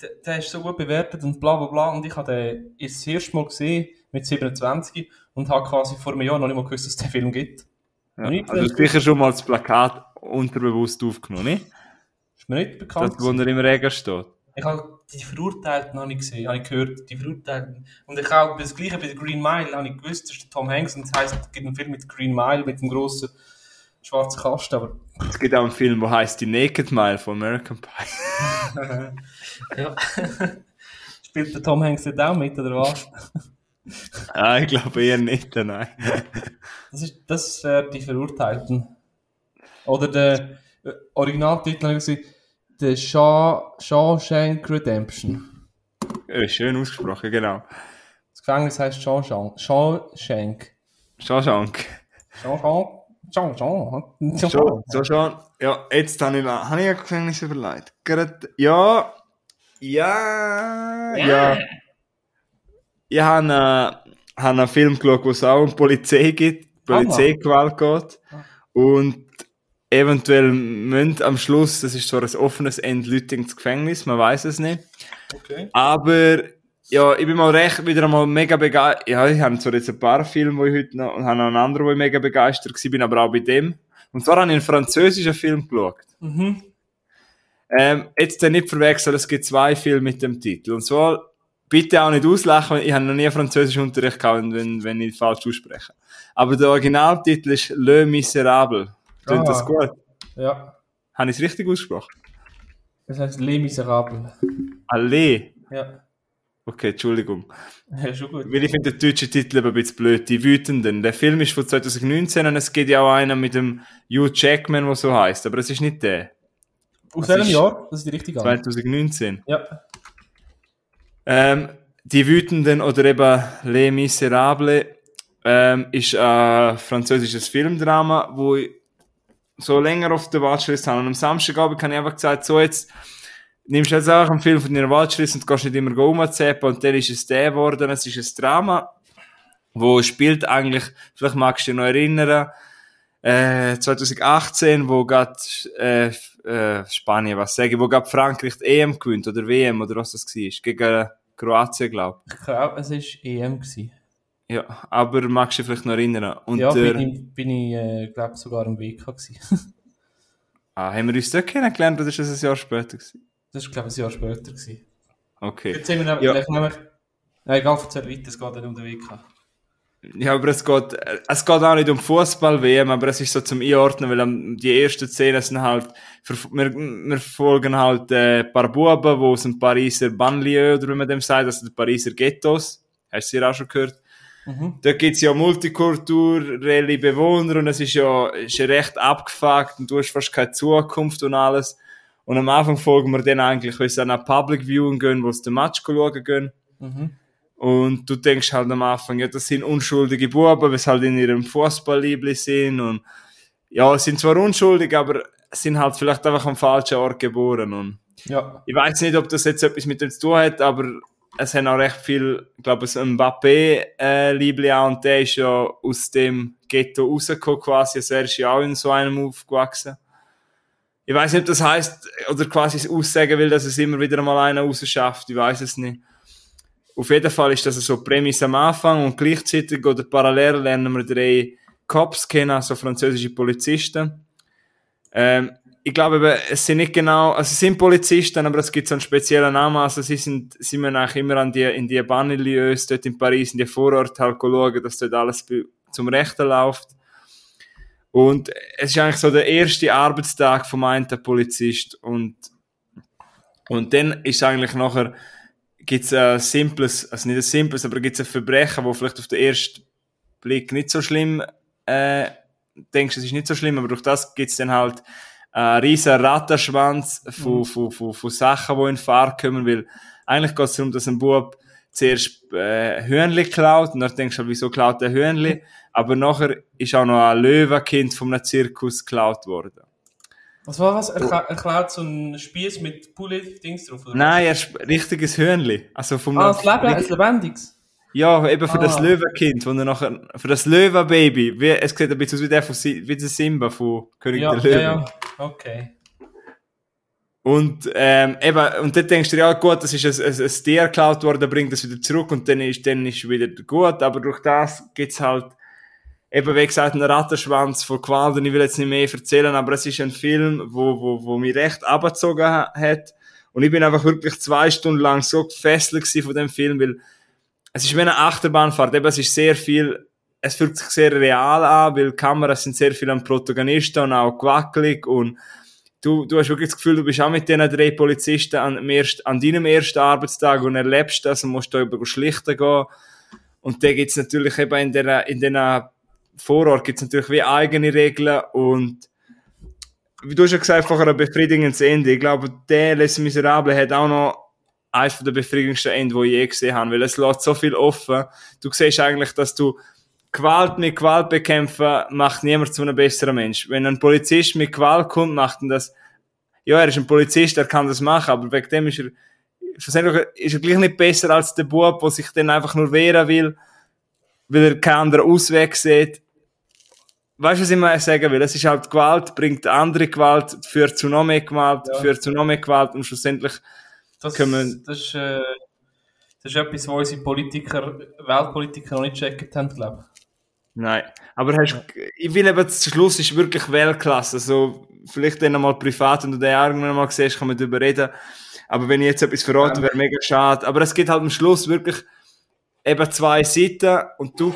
Der, der ist so gut bewertet und bla bla bla und ich habe den das erste Mal gesehen mit 27 und habe quasi vor einem Jahr noch nicht mal gewusst, dass es den Film gibt. Ja, also sicher schon mal das Plakat unterbewusst aufgenommen, nicht? Ist mir nicht bekannt. Das, wo er im Regen steht. Ich habe die Verurteilten noch nicht gesehen, habe ich gehört, die Verurteilten. Und ich auch das Gleiche bei Green Mile habe ich gewusst, das ist Tom Hanks und das heisst, es gibt einen Film mit Green Mile, mit dem grossen schwarzen Kasten, aber... Es gibt auch einen Film, der heißt Die Naked Mile von American Pie. ja. Spielt der Tom Hanks nicht auch mit, oder was? ah, ich glaube eher nicht, nein. das ist, das wäre die Verurteilten. Oder der äh, Originaltitel habe ich gesehen, The Shaw, Shawshank Redemption. Ja, schön ausgesprochen, genau. Das Gefängnis heißt Shawshank. Shawshank. Shawshank. Shawshank. Shawshank. Shawshank. Ja, jetzt habe ich, habe ich ein Gefängnis überlegt. Ja. Ja. Ja. Ich habe, äh, habe einen Film geschaut, wo es auch um Polizei gibt, Polizeigewalt geht. Und eventuell müssen am Schluss, das ist zwar ein offenes End, Leute ins Gefängnis, man weiß es nicht. Okay. Aber ja, ich bin mal recht wieder einmal mega begeistert. Ja, ich habe zwar jetzt ein paar Filme, wo ich heute noch, und habe noch einen anderen, wo ich mega begeistert war, bin aber auch bei dem. Und zwar habe ich einen französischen Film geschaut. Mhm. Ähm, jetzt nicht verwechseln, es gibt zwei Filme mit dem Titel. Und zwar, bitte auch nicht auslachen, ich habe noch nie Französisch Unterricht gehabt, wenn, wenn ich falsch ausspreche. Aber der Originaltitel ist Le Miserable. Klingt ah, das gut? Ja. Habe ich es richtig ausgesprochen? Das heißt Les Miserables. Alle? Ja. Okay, Entschuldigung. Ja, schon gut. Weil ich finde den deutschen Titel ein bisschen blöd. Die Wütenden. Der Film ist von 2019 und es gibt ja auch einen mit dem Hugh Jackman, der so heißt, aber es ist nicht der. Aus welchem Jahr? Das ist die richtige 2019. Ja. Ähm, die Wütenden oder eben Les Miserables ähm, ist ein französisches Filmdrama, wo ich so länger auf der Watchlist habe. Und am Samstagabend habe ich einfach gesagt, so jetzt nimmst du jetzt auch einen Film von deiner Watchlist und gehst nicht immer rumzappen und dann ist es der geworden, es ist ein Drama, wo spielt eigentlich, vielleicht magst du dich noch erinnern, äh, 2018, wo gerade äh, äh, Spanien, was sage ich, wo gerade Frankreich EM gewinnt oder WM oder was das war, gegen Kroatien, glaube ich. Ich glaube, es war EM. Gewesen. Ja, aber magst du dich vielleicht noch erinnern? Und ja, der, bin ich, bin ich äh, glaube sogar im WK gewesen. ah, haben wir uns dort kennengelernt oder ist das ein Jahr später gewesen? Das ist, glaube ich, ein Jahr später gewesen. Okay. Jetzt sind wir nämlich, ja. nämlich ja, egal, erzähl weiter, es geht nicht um den WK. Ja, aber es geht, es geht auch nicht um Fußball-WM, aber es ist so zum Einordnen, weil die ersten Szenen sind halt, wir, wir folgen halt äh, ein paar Buben, die aus dem Pariser Banlieue, oder wie man dem sagt, also die Pariser Ghettos, hast du sie auch schon gehört? Mhm. Da gibt's ja multikulturelle Bewohner und es ist ja, ist ja recht abgefuckt und du hast fast keine Zukunft und alles. Und am Anfang folgen wir dann eigentlich, wenn sie an ein Public Viewing gehen, wo sie den Match schauen gehen. Mhm. Und du denkst halt am Anfang, ja, das sind unschuldige Buben, weil sie halt in ihrem Fußballliebli sind und ja, sind zwar unschuldig, aber sind halt vielleicht einfach am falschen Ort geboren und ja. ich weiß nicht, ob das jetzt etwas mit dem zu tun hat, aber es haben auch recht viel, ich glaube, ein Mbappé-Liebling äh, und der ist ja aus dem Ghetto rausgekommen quasi, also er ist ja auch in so einem aufgewachsen. Ich weiß nicht, ob das heißt oder quasi aussagen will, dass es immer wieder mal einer rausschafft, ich weiß es nicht. Auf jeden Fall ist das so Prämisse am Anfang und gleichzeitig oder parallel lernen wir drei Cops kennen, also französische Polizisten. Ähm, ich glaube, es sind nicht genau, also es sind Polizisten, aber es gibt so einen speziellen Namen, also sie sind, sie müssen eigentlich immer an die, in die Banlieues dort in Paris, in die Vororte halt schauen, dass dort alles zum Rechten läuft. Und es ist eigentlich so der erste Arbeitstag vom einen Polizist und, und dann ist eigentlich nachher, gibt es ein simples, also nicht ein simples, aber gibt es ein Verbrechen, wo vielleicht auf den ersten Blick nicht so schlimm äh, denkst, es ist nicht so schlimm, aber durch das gibt es dann halt einen riesen Rattenschwanz von, mhm. von, von, von Sachen, die in Fahrt kommen, weil eigentlich geht es darum, dass ein Bub zuerst äh, Hühnli klaut und dann denkst du, wieso klaut der Hühnli? Aber nachher ist auch noch ein Löwenkind von einem Zirkus geklaut worden. Was war was? Er, er klaut so einen Spieß mit Poulet-Dings drauf? Oder? Nein, er ist ein richtiges Hühnli. Also vom ah, das Leben, ein lebendiges? Ja, eben für ah. das Löwenkind, wo er nachher, für das Löwenbaby, wie, es sieht ein bisschen aus wie der, von, wie der Simba von König ja, der Löwen. Ja, ja, okay. Und, ähm, eben, und dann denkst du, ja gut, das ist ein, ein, ein Tier geklaut worden, bringt das wieder zurück und dann ist, dann ist wieder gut, aber durch das gibt's halt, eben wie gesagt, einen Rattenschwanz von Qualen, ich will jetzt nicht mehr erzählen, aber es ist ein Film, wo, wo, wo mich recht abgezogen hat. Und ich bin einfach wirklich zwei Stunden lang so gefesselt von dem Film, weil es ist wie eine Achterbahnfahrt, eben es ist sehr viel, es fühlt sich sehr real an, weil Kameras sind sehr viel am Protagonisten und auch gewackelig und du, du hast wirklich das Gefühl, du bist auch mit diesen drei Polizisten an, an deinem ersten Arbeitstag und erlebst das und musst da über schlichten gehen. Und da gibt's natürlich eben in der, in den Vorort gibt's natürlich wie eigene Regeln und wie du schon gesagt vorher ein befriedigendes Ende. Ich glaube, der Les Miserable hat auch noch eines der befriedigendsten Ende, die ich je gesehen habe, weil es lässt so viel offen. Du siehst eigentlich, dass du Gewalt mit Gewalt bekämpfen macht niemand zu einem besseren Mensch. Wenn ein Polizist mit Gewalt kommt, macht er das, ja, er ist ein Polizist, er kann das machen, aber wegen dem ist er, schlussendlich ist er gleich nicht besser als der Bub, der sich dann einfach nur wehren will, weil er keinen anderen Ausweg sieht. Weißt du, was ich mal sagen will? Es ist halt Gewalt, bringt andere Gewalt, führt zu noch mehr Gewalt, ja. führt zu noch mehr Gewalt und schlussendlich das, können das ist, äh, das ist etwas, was unsere Politiker, Weltpolitiker noch nicht gecheckt haben, glaube ich. Nein, aber hast, ich will eben, zum Schluss ist wirklich Weltklasse. Also, vielleicht dann einmal privat, wenn du den irgendwann mal siehst, kann man darüber reden. Aber wenn ich jetzt etwas verrate, wäre mega schade. Aber es gibt halt am Schluss wirklich eben zwei Seiten und du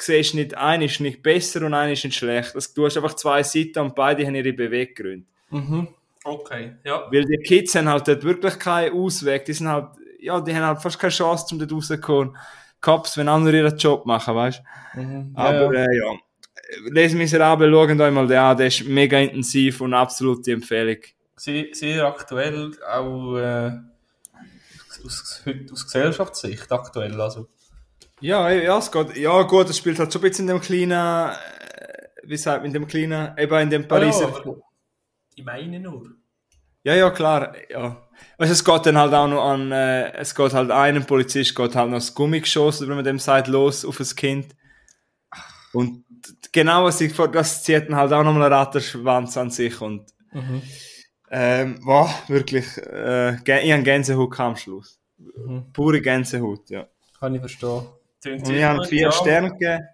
siehst nicht, eine ist nicht besser und eine ist nicht schlecht. Also, du hast einfach zwei Seiten und beide haben ihre Beweggründe. Mhm. Okay, ja. Weil die Kids haben halt dort wirklich keinen Ausweg. Die sind halt, ja, die haben halt fast keine Chance, um dort rauszukommen. Cops, wenn andere ihren Job machen, weißt du? Mhm. Aber ja. Äh, ja. Les Miserables, schauen euch mal den an, der ist mega intensiv und absolute Empfehlung. Sehr, sehr aktuell, auch äh, aus, aus Gesellschaftssicht aktuell, also. Ja, ja, es geht, ja gut, es spielt halt so ein bisschen in dem kleinen, äh, wie sagt man, in dem kleinen, eben in dem Pariser... Ja, ich meine nur. Ja, ja, klar, ja. Also es geht dann halt auch noch an, äh, es geht halt einem Polizist geht halt noch das Gummi geschossen, wenn man dem sagt, los auf das Kind. Und genau was ich vor, das zieht dann halt auch nochmal einen Ratterschwanz an sich und, mhm. ähm, boah, wirklich, äh, ich habe Gänsehaut am Schluss. Mhm. Pure Gänsehaut, ja. Kann ich verstehen. Und ich habe vier ja. Sterne gegeben.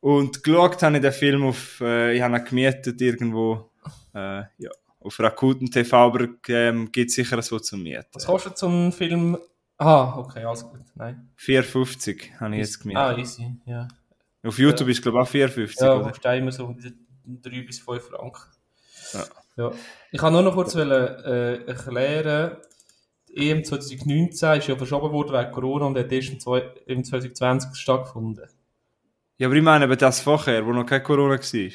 Und geschaut habe ich den Film auf, äh, ich habe ihn gemietet irgendwo, äh, ja auf Rakuten TV, aber ähm, gibt sicher so zum Mieten. Was kostet so ein Film? Ah, okay, alles gut. Nein. 4,50 habe ich jetzt gemietet. Ah, easy, ja. Auf YouTube ja. ist glaube ich auch 4,50, ja? Ja, immer so 3 bis 5 Franken. Ja. ja. Ich kann nur noch kurz wollen, äh, erklären, die EM 2019 ist ja verschoben worden wegen Corona und hat erst im 2020 stattgefunden. Ja, aber ich meine eben das vorher, wo noch kein Corona war.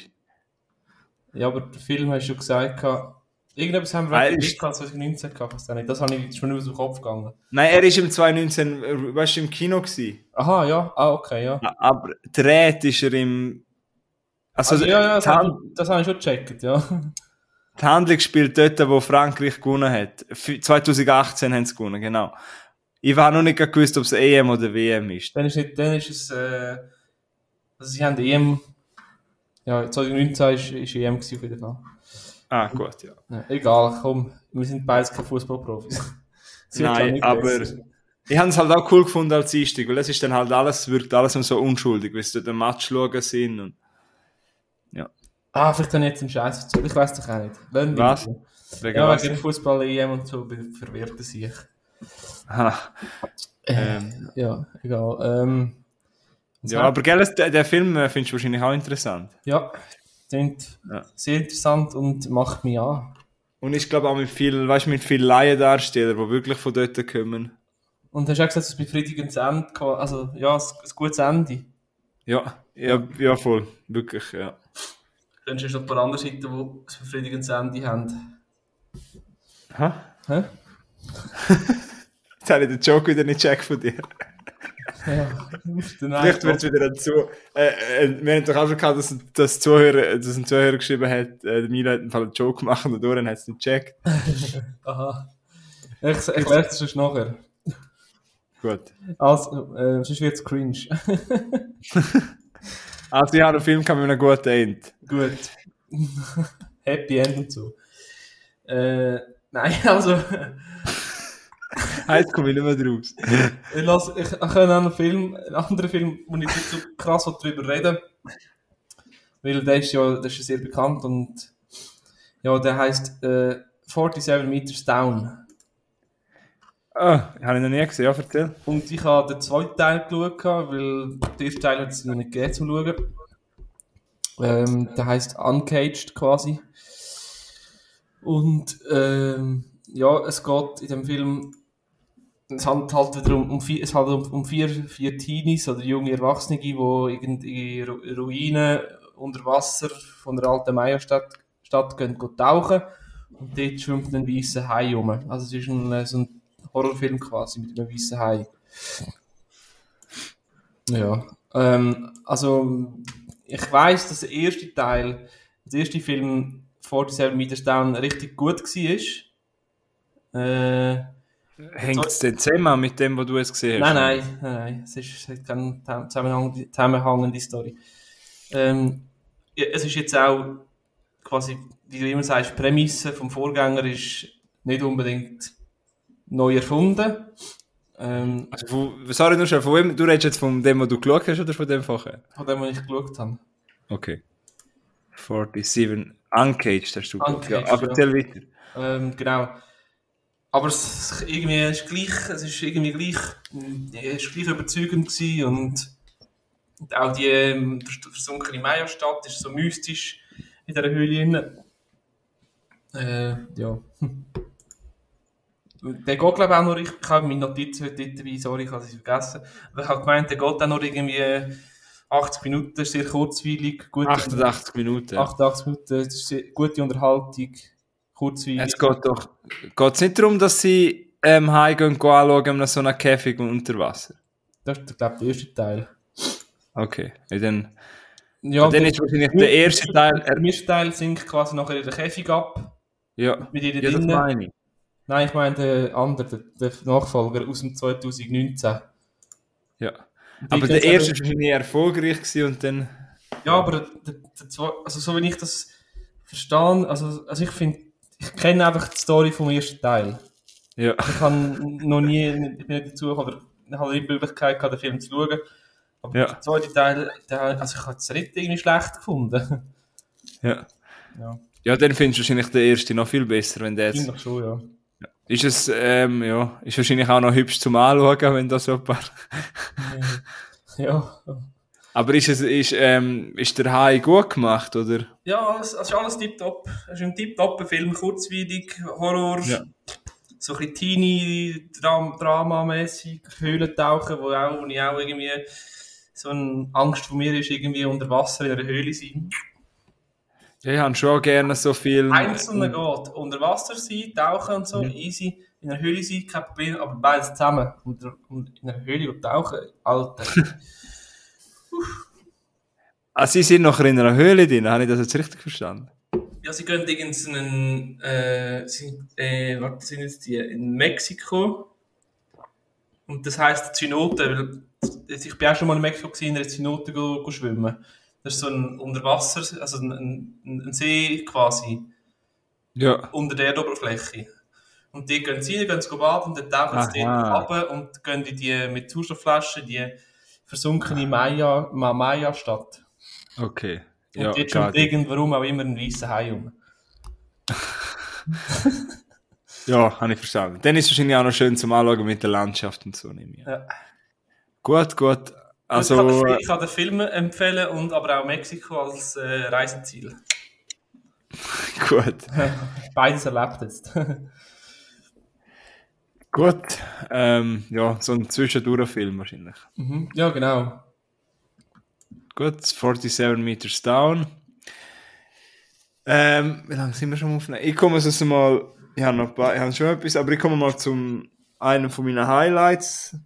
Ja, aber der Film hast du gesagt, Irgendetwas haben wir wegen Podcast 2019 gehabt, das nicht. Das habe ich schon aus dem Kopf gegangen. Nein, er ist im 2019, äh, weißt du, im Kino gewesen. Aha, ja, ah, okay, ja. aber dreht ist er im, also, also ja, ja, das, habe ich, das habe ich schon gecheckt, ja. Die Handlung spielt dort, wo Frankreich gewonnen hat. 2018 haben sie gewonnen, genau. Ich war noch nicht gewusst, ob es EM oder WM ist. Dann ist, nicht, dann ist es, äh, also sie haben EM, ja, 2019 ist, ist EM gewesen auf jeden Fall. Ah, gut, ja. egal, komm, wir sind beides keine Fußballprofis. Nein, aber ich habe es halt auch cool gefunden als Einstieg, weil es ist dann halt alles, wirkt alles so unschuldig, weil sie den Match schauen sind und ja. Ah, vielleicht dann jetzt einen Scheiß dazu, ich weiß doch auch nicht. Wenn was? Wegen ja, wegen Fußball-EM und so verwirrt sich. Ah, ähm. Ja, egal. Ähm, ja, aber gell, der, der Film äh, findest du wahrscheinlich auch interessant. Ja, Klingt ja. sehr interessant und macht mich an. Und ich glaube auch mit viel, weißt mit vielen Laiendarstellern, die wirklich von dort kommen. Und hast du auch gesagt, es ist befriedigendes Ende, also ja, ein, ein gutes Ende. Ja, ja, ja, voll. Wirklich, ja. Dann hast du noch ein paar andere Seiten, die ein befriedigendes Ende haben. Hä? Hä? Jetzt habe ich den Joke wieder nicht checkt von dir. Ja, Vielleicht wird es wieder dazu. Äh, äh, wir haben doch auch schon gehabt, dass, dass, Zuhörer, dass ein Zuhörer geschrieben hat, äh, der Mila hat einen Fall einen Joke gemacht und dadurch hat es nicht gecheckt. Aha. Ich erkläre es sonst nachher. Gut. Also, äh, sonst wird es cringe. also, ja, der Film kann mit einem guten End. Gut. Happy End und so. Äh, nein, also. Heute komme ich nicht mehr draus. ich, lass, ich, ich habe einen Film, einen anderen Film, wo ich nicht so krass darüber reden Weil der ist ja, der ist ja sehr bekannt und ja, der heißt äh, 47 Meters Down. Ah, habe ich noch nie gesehen, ja, erzähl. Und ich habe den zweiten Teil geschaut, weil der erste Teil hat es noch nicht gegeben zum Schauen. Ähm, der heißt Uncaged quasi. Und ähm, ja, es geht in dem Film, es handelt halt wieder um, um, vier, es handelt um, vier, vier Teenies oder junge Erwachsene, die Ru Ruinen unter Wasser von der alten Maya-Stadt Stadt gehen, gehen tauchen und dort schwimmt ein weißer Hai rum. Also es ist ein, so ein Horrorfilm quasi mit einem weißen Hai. Ja, ähm, also ich weiß, dass der erste Teil, der erste Film 47 Meters Down richtig gut war. Äh, Hängt es denn zusammen mit dem, was du jetzt gesehen hast? Nein, nein, nein, nein. Es ist keine zusammenhängende, zusammenhängende Story. Ähm, ja, es ist jetzt auch quasi, wie du immer sagst, die Prämisse vom Vorgänger ist nicht unbedingt neu erfunden. Ähm, also, von, sorry, nur schon, von wem, du redest jetzt von dem, was du geschaut hast, oder von dem vorher? Von dem, was ich geschaut habe. Okay. 47 Uncaged hast du Uncaged, ja, aber ja. erzähl weiter. Ähm, genau. Aber es, irgendwie, es, ist gleich, es ist irgendwie gleich, es ist gleich überzeugend gewesen und, und auch die ähm, versunkene Maya-Stadt ist so mystisch in dieser Höhle. Äh, ja. Der geht, glaube ich, auch nur, ich, ich habe meine Notizen heute dabei, sorry, ich habe sie vergessen. Aber ich habe gemeint, der geht auch nur irgendwie 80 Minuten, sehr kurzweilig. Gute 88 Minuten. 88 Minuten, gute Unterhaltung, kurzweilig. Es geht doch, geht es nicht darum, dass sie ähm, heimgehen und anschauen, so einem Käfig unter Wasser? Das ist, glaube ich, der erste Teil. Okay, ja, dann, Ja, dann ist wahrscheinlich der erste Teil... Der erste Teil sinkt quasi nachher in den Käfig ab. Ja, Mit ihr ja das meine ich. Nein, ich meine den anderen, der, der Nachfolger aus dem 2019. Ja. Die Aber geht's der erste war wahrscheinlich erfolgreich gewesen und dann... Ja, aber der, der, also so wie ich das verstehe, also, also ich finde, ich kenne einfach die Story vom ersten Teil. Ja, Ich habe noch nie, ich bin dazu oder ich habe die Möglichkeit gehabt, den Film zu schauen. Aber Ja. der zweite Teil, der, also ich habe es nicht irgendwie schlecht gefunden. ja. Ja, Ja, dann findest du wahrscheinlich den ersten noch viel besser, wenn der jetzt... schon, ja. Ist es, ähm, ja, ist wahrscheinlich auch noch hübsch zum Anschauen, wenn da so ein paar... Ja, Aber ist es, ist, ähm, ist der Hai gut gemacht, oder? ja alles, also ist alles tipptopp. Es ist ein tipptopp Film, kurzweilig, Horror, Ja. so ein bisschen teeny, Dram Drama-mäßig, Höhlentauchen, wo, auch, wo ich auch irgendwie so eine Angst von mir ist, irgendwie unter Wasser in einer Höhle sein. Ja, ich habe schon gerne so viel... Einzelne geht, unter Wasser sein, tauchen und so, easy. In einer Höhle sein, kein Problem, aber beides zusammen. Und, und in einer Höhle und tauchen, Alter. Ah, sie sind noch in einer Höhle drin, habe ich das jetzt richtig verstanden? Ja, sie gehen in so einen, äh, sie, äh, warte, sind jetzt die in Mexiko. Und das heisst Zynote, weil ich bin auch schon mal in Mexiko gewesen, in einer Zynote go, go schwimmen. Das ist so ein Unterwasser, also ein, ein, ein See quasi, Ja. unter der Erdoberfläche. Und die gehen sie rein, gehen sie baden, und dann tauchen sie dort runter und gehen in die, mit Sauerstoffflaschen die versunkene Maya- Ma- Maya-Stadt. Okay. Und Ja, jetzt schwimmt irgendwann auch immer ein weißer Hai um. Ja, habe ich verstanden. Dann ist es wahrscheinlich auch noch schön zum Anschauen mit der Landschaft und so, nehme ich. Ja. Gut, gut. Also, ich, kann den, ich kann den Film empfehlen und aber auch Mexiko als äh, Reiseziel. gut. Beides erlebt jetzt. Gut, ähm, ja, so ein Zwischendurch-Film wahrscheinlich. Mhm. Ja, genau. Gut, 47 Meters Down. Ähm, wie lange sind wir schon aufnehmen? Ich komme also mal, ich habe noch ein paar, ich habe schon etwas, aber ich komme mal zum einem von meinen Highlights,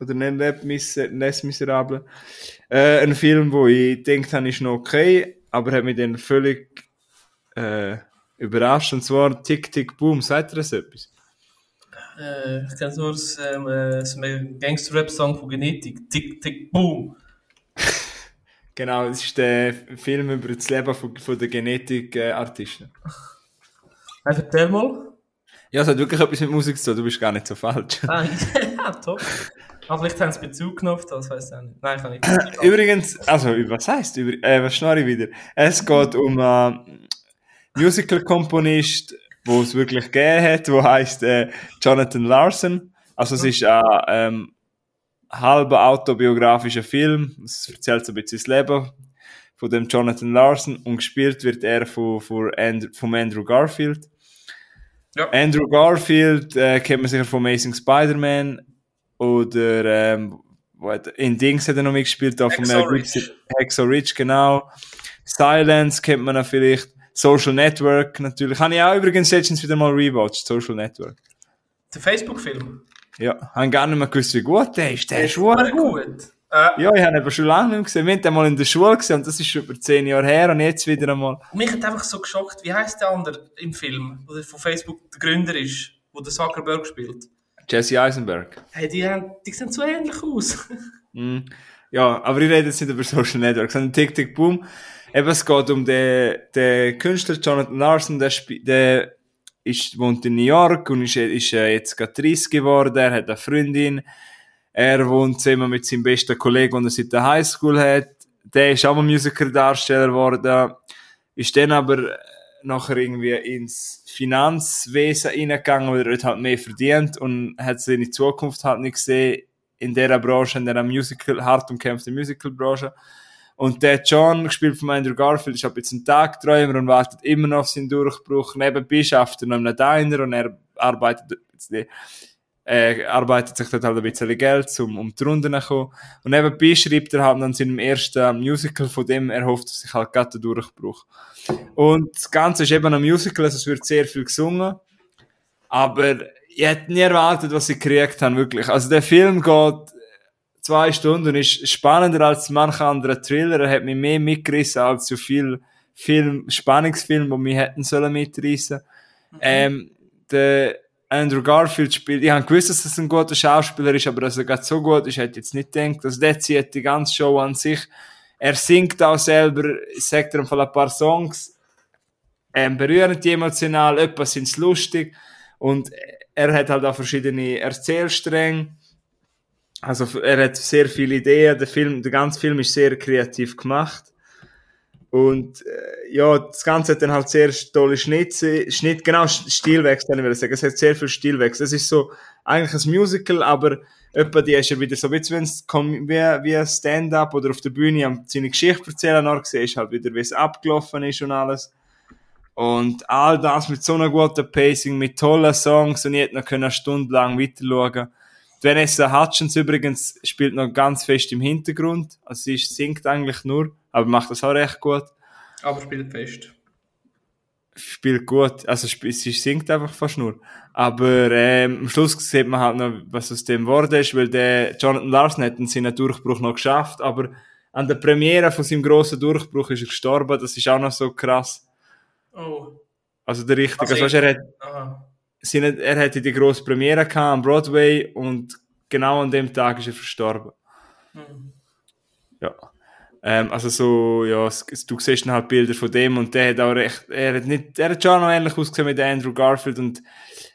oder nicht Les Miserables. Äh, ein Film, wo ich denkt habe, ist noch okay, aber hat mich dann völlig äh, überrascht, und zwar Tick Tick Boom. Sagt ihr das etwas? Äh, ich kenne ähm, äh, das Gangster-Rap-Song von Genetik. Tick Tick Boom. Genau, das ist der Film über das Leben von, von der Genetik-Artisten. Äh, erzähl mal. Ja, es hat wirklich etwas mit Musik zu tun, du bist gar nicht so falsch. Ah, ja, top. Aber vielleicht haben sie Bezug genommen, das weiß ich auch nicht. Nein, ich kann nicht. Übrigens, also, was heisst, über, äh, was schnarre ich wieder? Es geht um einen Musical-Komponist, wo es wirklich gegeben hat, wo heisst äh, Jonathan Larson. Also, es ist ein ähm, halber autobiografischer Film. Es erzählt so ein bisschen das Leben von dem Jonathan Larson und gespielt wird er von, von, And, von Andrew Garfield. Ja. Andrew Garfield äh, kennt man sicher von Amazing Spider-Man oder ähm, in Dings hat er noch mitgespielt, da von Mel Gibson. Rich, genau. Silence kennt man auch vielleicht. Social Network natürlich. Habe ich auch übrigens letztens wieder mal rewatcht, Social Network. Der Facebook-Film? Ja, habe gar nicht mehr gewusst, wie gut der ist. Der ist gut. gut. Äh, ja, ich habe ihn aber schon lange nicht mehr gesehen. Wir haben den mal in der Schule gesehen und das ist schon über zehn Jahre her und jetzt wieder einmal. Mich hat einfach so geschockt, wie heißt der andere im Film, der von Facebook der Gründer ist, wo der Zuckerberg spielt? Jesse Eisenberg. Hey, die, haben, die sehen so ähnlich aus. mm. Ja, aber ich rede jetzt nicht über Social Networks, sondern Tick Boom. Eben, es geht um den, den Künstler Jonathan Larson, der, der ist, wohnt in New York und ist, ist äh, jetzt gerade 30 geworden, er hat eine Freundin, er wohnt zusammen mit seinem besten Kollegen, den er seit der Highschool hat. Der ist auch mal Musical-Darsteller geworden, ist dann aber nachher irgendwie ins Finanzwesen reingegangen, weil er dort halt mehr verdient und hat seine Zukunft halt nicht gesehen in dieser Branche, in dieser Musical, hart umkämpften Musical-Branche. Und der John, gespielt von Andrew Garfield, ist ab jetzt ein Tagträumer und wartet immer noch auf seinen Durchbruch. Nebenbei schafft er noch in einem Diner und er arbeitet, äh, arbeitet sich dort halt ein bisschen Geld, um, um die Runden zu kommen. Und nebenbei schreibt er halt an seinem ersten Musical, von dem er hofft sich halt gerade den Durchbruch. Und das Ganze ist eben ein Musical, also es wird sehr viel gesungen. Aber ich hätte nie erwartet, was sie gekriegt haben, wirklich. Also der Film geht zwei Stunden und ist spannender als manch anderer Thriller. Er hat mich mehr mitgerissen als so viel Film, Spannungsfilm, die mich hätten sollen mitreißen. Mhm. Ähm, der Andrew Garfield spielt, ich habe gewusst, dass das ein guter Schauspieler ist, aber dass er gerade so gut ist, hätte ich jetzt nicht gedacht. Also der zieht die ganze Show an sich. Er singt auch selber, sagt er ein paar Songs, ähm, berührend emotional, etwas sind lustig und er hat halt auch verschiedene Erzählstränge also er hat sehr viele Ideen, der Film, der ganze Film ist sehr kreativ gemacht. Und äh, ja, das Ganze hat dann halt sehr tolle Schnitte, Schnitt, genau, Stilwechsel, ich sagen. Es hat sehr viel Stilwechsel. Es ist so eigentlich ein Musical, aber etwa die ist ja wieder so, wie wie, wie ein Stand-up oder auf der Bühne seine Geschichte erzählen, dann siehst halt wieder, wie es abgelaufen ist und alles. Und all das mit so einer guten Pacing, mit tollen Songs und ich hätte noch eine Stunde lang weiter schauen Vanessa Hutchins übrigens spielt noch ganz fest im Hintergrund. Also sie singt eigentlich nur, aber macht das auch recht gut. Aber spielt fest. Spielt gut, also sie singt einfach fast nur. Aber ähm, am Schluss sieht man halt noch, was aus dem geworden ist, weil der Jonathan Larson hat seinen Durchbruch noch geschafft, aber an der Premiere von seinem grossen Durchbruch ist er gestorben, das ist auch noch so krass. Oh. Also der richtige, also, also er hat, Aha seine, er hatte die grosse Premiere gehabt am Broadway und genau an dem Tag ist er verstorben. Mhm. Ja. Ähm, also so, ja, du siehst dann halt Bilder von dem und der hat auch recht, er hat nicht, er hat schon noch ähnlich ausgesehen mit Andrew Garfield und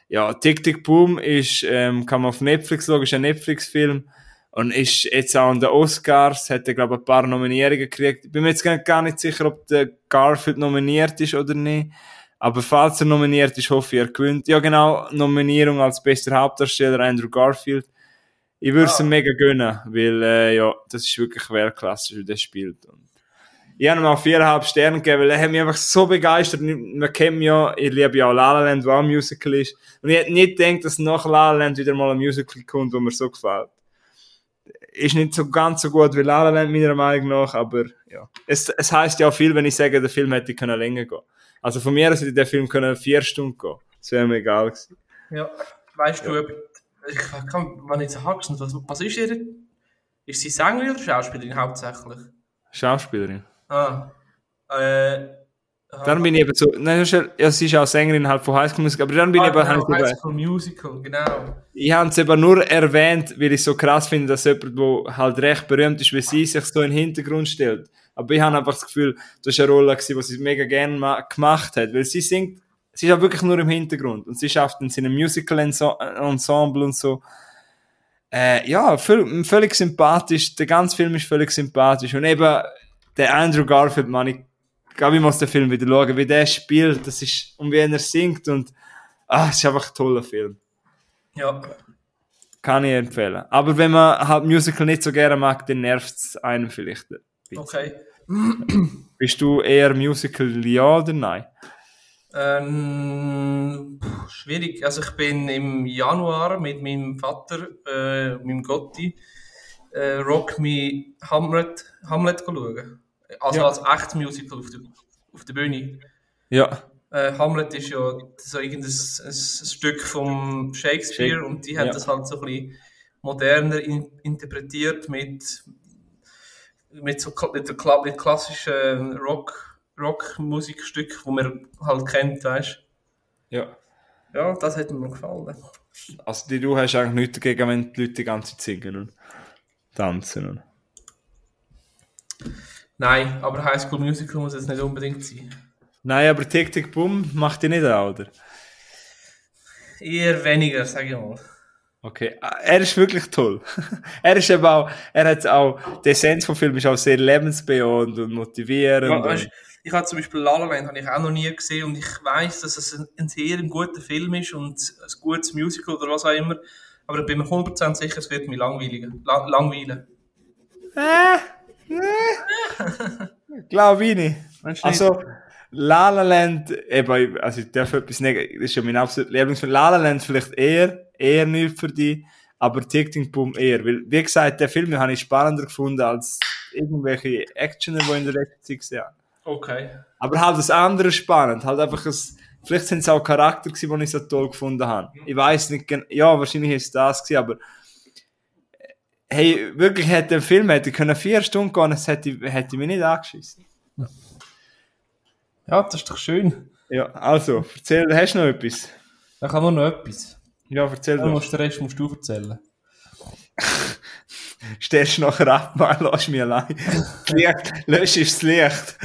ja, Tick Tick Boom ist, ähm, kann man auf Netflix schauen, ist ein Netflix-Film und ist jetzt auch an den Oscars, hat er glaube ein paar Nominierungen gekriegt. Ich bin mir jetzt gar nicht sicher, ob der Garfield nominiert ist oder nicht. Aber falls er nominiert ist, hoffe ich, er gewinnt. Ja, genau, Nominierung als bester Hauptdarsteller Andrew Garfield. Ich würde es ah. ihm mega gönnen, weil, äh, ja, das ist wirklich Weltklasse, wie der spielt. Und ich habe ihm auch viereinhalb Sterne gegeben, weil er hat mich einfach so begeistert. Man kennt ja, ich liebe ja auch La La Land, wo auch ein Musical ist. Und ich hätte nicht gedacht, dass nach La La Land wieder mal ein Musical kommt, wo mir so gefällt. Ist nicht so ganz so gut wie La La Land, meiner Meinung nach, aber ja. Es, es heisst ja auch viel, wenn ich sage, der Film hätte können länger gehen. Also von mir aus hätte der Film können vier Stunden gehen. Das wäre mir egal gewesen. Ja, weißt ja. du, ich kann, wenn ich jetzt hackst, was, was ist ihr? Ist sie Sängerin oder Schauspielerin hauptsächlich? Schauspielerin. Ah. Äh, dann bin ich eben so, nein, ja, sie ist auch Sängerin halt von High School Musical, aber dann bin ah, ich eben... Genau, High School Musical, genau. Ich habe es eben nur erwähnt, weil ich es so krass finde, dass jemand, der halt recht berühmt ist, wie sie sich so in den Hintergrund stellt. Aber ich habe einfach das Gefühl, das war eine Rolle, die sie mega gerne gemacht hat, weil sie singt, sie ist auch wirklich nur im Hintergrund und sie schafft in seinem Musical-Ensemble und so. Äh, ja, völlig, völlig sympathisch, der ganze Film ist völlig sympathisch und eben der Andrew Garfield, man, ich glaube, ich muss den Film wieder schauen, wie der spielt, das ist, und wie er singt und, ah, es ist einfach ein toller Film. Ja. Kann ich empfehlen. Aber wenn man halt Musical nicht so gerne mag, dann nervt es einem vielleicht. Okay. Bist du eher Musical ja oder nein? Ähm, schwierig. Also ich bin im Januar mit meinem Vater, äh, meinem Gotti, äh, Rock Me Hamlet, Hamlet schauen. Also ja. als echtes Musical auf der, auf der Bühne. Ja. Äh, Hamlet ist ja so irgendein ein, Stück von Shakespeare Shake. und die hat ja. das halt so ein bisschen moderner in, interpretiert mit, mit so mit, der, mit klassischen Rock, Rock-Musikstück, wo man halt kennt, weißt Ja. Ja, das hat mir gefallen. Also die, du hast eigentlich nichts dagegen, wenn die Leute die ganze Zeit singen und tanzen. Und... Nein, aber High School Musical muss es nicht unbedingt sein. Nein, aber Tick Tick Boom macht die nicht auch, oder? Eher weniger, sage ich mal. Okay, er ist wirklich toll. er ist eben auch, er hat auch, die Essenz vom Film ist auch sehr lebensbejahend und motivierend. Ja, weißt, ich habe zum Beispiel La La Land habe ich auch noch nie gesehen und ich weiß, dass es ein, ein sehr guter Film ist und ein gutes Musical oder was auch immer. Aber ich bin mir 100% sicher, es wird mich langweiligen. La langweilen. Äh, äh. Glaube ich nicht. Also, La La Land, eben, also ich darf etwas nicht, das ist ja mein absoluter Lieblingsfilm. La La Land vielleicht eher, eher nicht für dich, aber Tick Tick Boom eher. Weil, wie gesagt, der Film habe ich spannender gefunden als irgendwelche Actioner, die in der letzten Zeit gesehen Okay. Aber halt das andere spannend, halt einfach ein, vielleicht sind es auch Charakter gewesen, die ich so toll gefunden habe. Ich weiß nicht, ja, wahrscheinlich ist es das gewesen, aber hey, wirklich hätte der Film hätte können vier Stunden gehen, das hätte, hätte mich nicht angeschissen. Ja, das ist doch schön. Ja, also, erzähl, hast du noch etwas? Ich habe noch etwas. Ja, erzähl doch. Den Rest musst du erzählen. Stehst du nachher ab, mal, lass mich allein. Licht, lösch das Licht.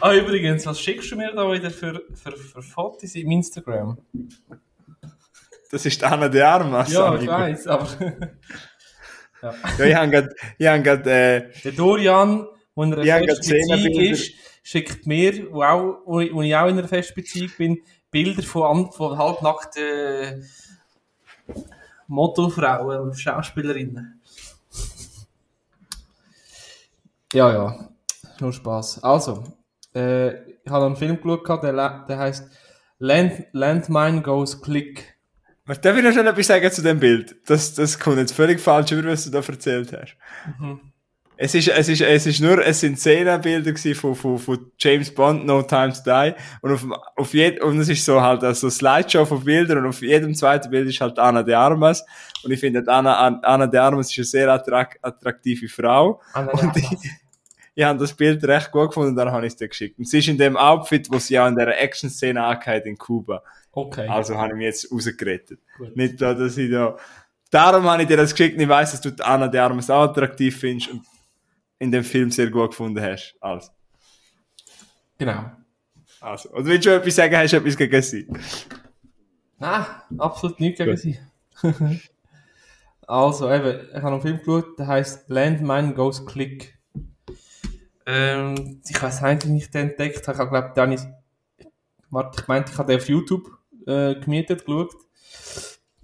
ah, übrigens, was schickst du mir da wieder für, für, für Fotos im Instagram? Das ist Anna de Armas. Ja, ich weiß, aber. ja. ja, ich habe gerade. Äh, der Dorian, wo in einer Festbeziehung ist, schickt mir, wo, auch, wo, ich, wo ich auch in einer Festbeziehung bin, Bilder von, von halbnackten Modelfrauen und Schauspielerinnen. Ja, ja. Nur Spaß. Also, äh, ich habe einen Film geschaut, der, der heißt Land, Landmine Goes Click. Was darf ich noch schon etwas sagen zu dem Bild? Das, das kommt jetzt völlig falsch über, was du da erzählt hast. Mhm. Es ist, es ist, es ist nur, es sind Szenenbilder von, von, von James Bond, No Time to Die. Und auf, auf jed, und es ist so halt, also Slideshow von Bildern und auf jedem zweiten Bild ist halt Anna de Armas. Und ich finde, Anna, Anna de Armas ist eine sehr attrakt, attraktive Frau. Anna und ich, ich habe das Bild recht gut gefunden und dann habe ich es dir geschickt. Und sie ist in dem Outfit, wo sie auch in der Action-Szene angehört in Kuba. Okay. Also habe ich mich jetzt rausgerettet. Gut. Nicht, dass ich da, darum habe ich dir das geschickt und ich weiss, dass du Anna de Armas auch attraktiv findest und in dem Film sehr gut gefunden hast. Also. Genau. Also, und wenn du etwas sagen hast, du etwas gegen sie? Nein, absolut nichts gegen sie. also, eben, ich habe einen Film geschaut, der heißt Landmine Goes Click. Ähm, ich weiß nicht, wie ich den entdeckt habe. Ich glaube, dann ist, warte, ich meinte, ich habe den auf YouTube äh, gemietet, geschaut.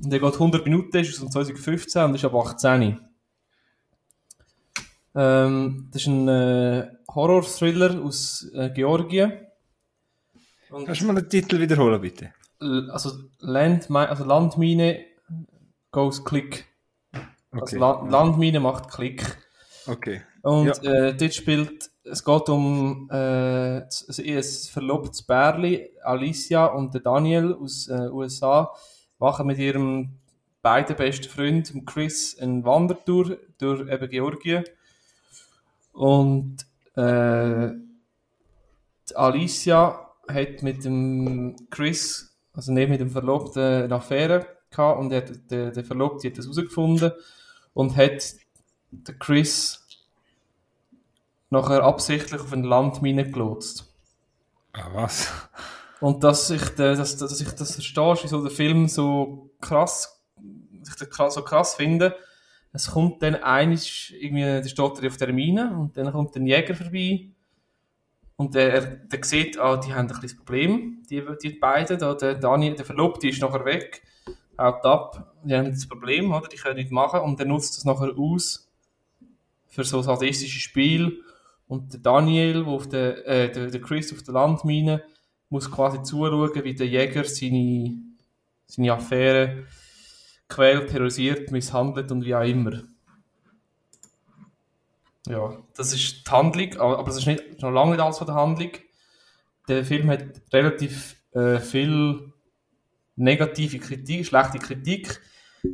Und der geht 100 Minuten, ist aus 2015 und ist ab 18. Ähm, das ist ein äh, Horror-Thriller aus äh, Georgien. Und, Kannst du mal den Titel wiederholen, bitte? Also, Landmine, also Landmine goes Click. Also Okay. La Landmine macht Klick. Okay. Und äh, dort spielt, es geht um äh, ein verlobtes Bärli, Alicia und der Daniel aus äh, USA, machen mit ihrem beiden besten Freund, Chris, eine Wandertour durch eben Georgien. Und äh, Alicia hat mit dem Chris, also nicht mit dem Verlobten, eine Affäre gehabt und er, der, der Verlobte hat das herausgefunden und hat den Chris nachher absichtlich auf ein Landmine gelotst. Ah, was? Und dass ich, de, dass, dass ich das verstehe, wieso der Film so krass, ich den so krass finde. Es kommt dann eines, irgendwie, der steht auf der Mine und dann kommt ein Jäger vorbei und der, der sieht, ah, die haben ein kleines Problem, die, die beiden, da, der Daniel, der Verlobte ist nachher weg, haut ab, die haben das Problem, oder, die können nicht machen und der nutzt das nachher aus für so sadistische Spiel und der Daniel, wo auf der, äh, der, der Chris auf der Landmine, muss quasi zuschauen, wie der Jäger seine, seine Affäre quält, terrorisiert, misshandelt und wie auch immer. Ja, das ist die Handlung, aber das ist nicht, noch lange nicht alles von der Handlung. Der Film hat relativ äh, viel negative Kritik, schlechte Kritik.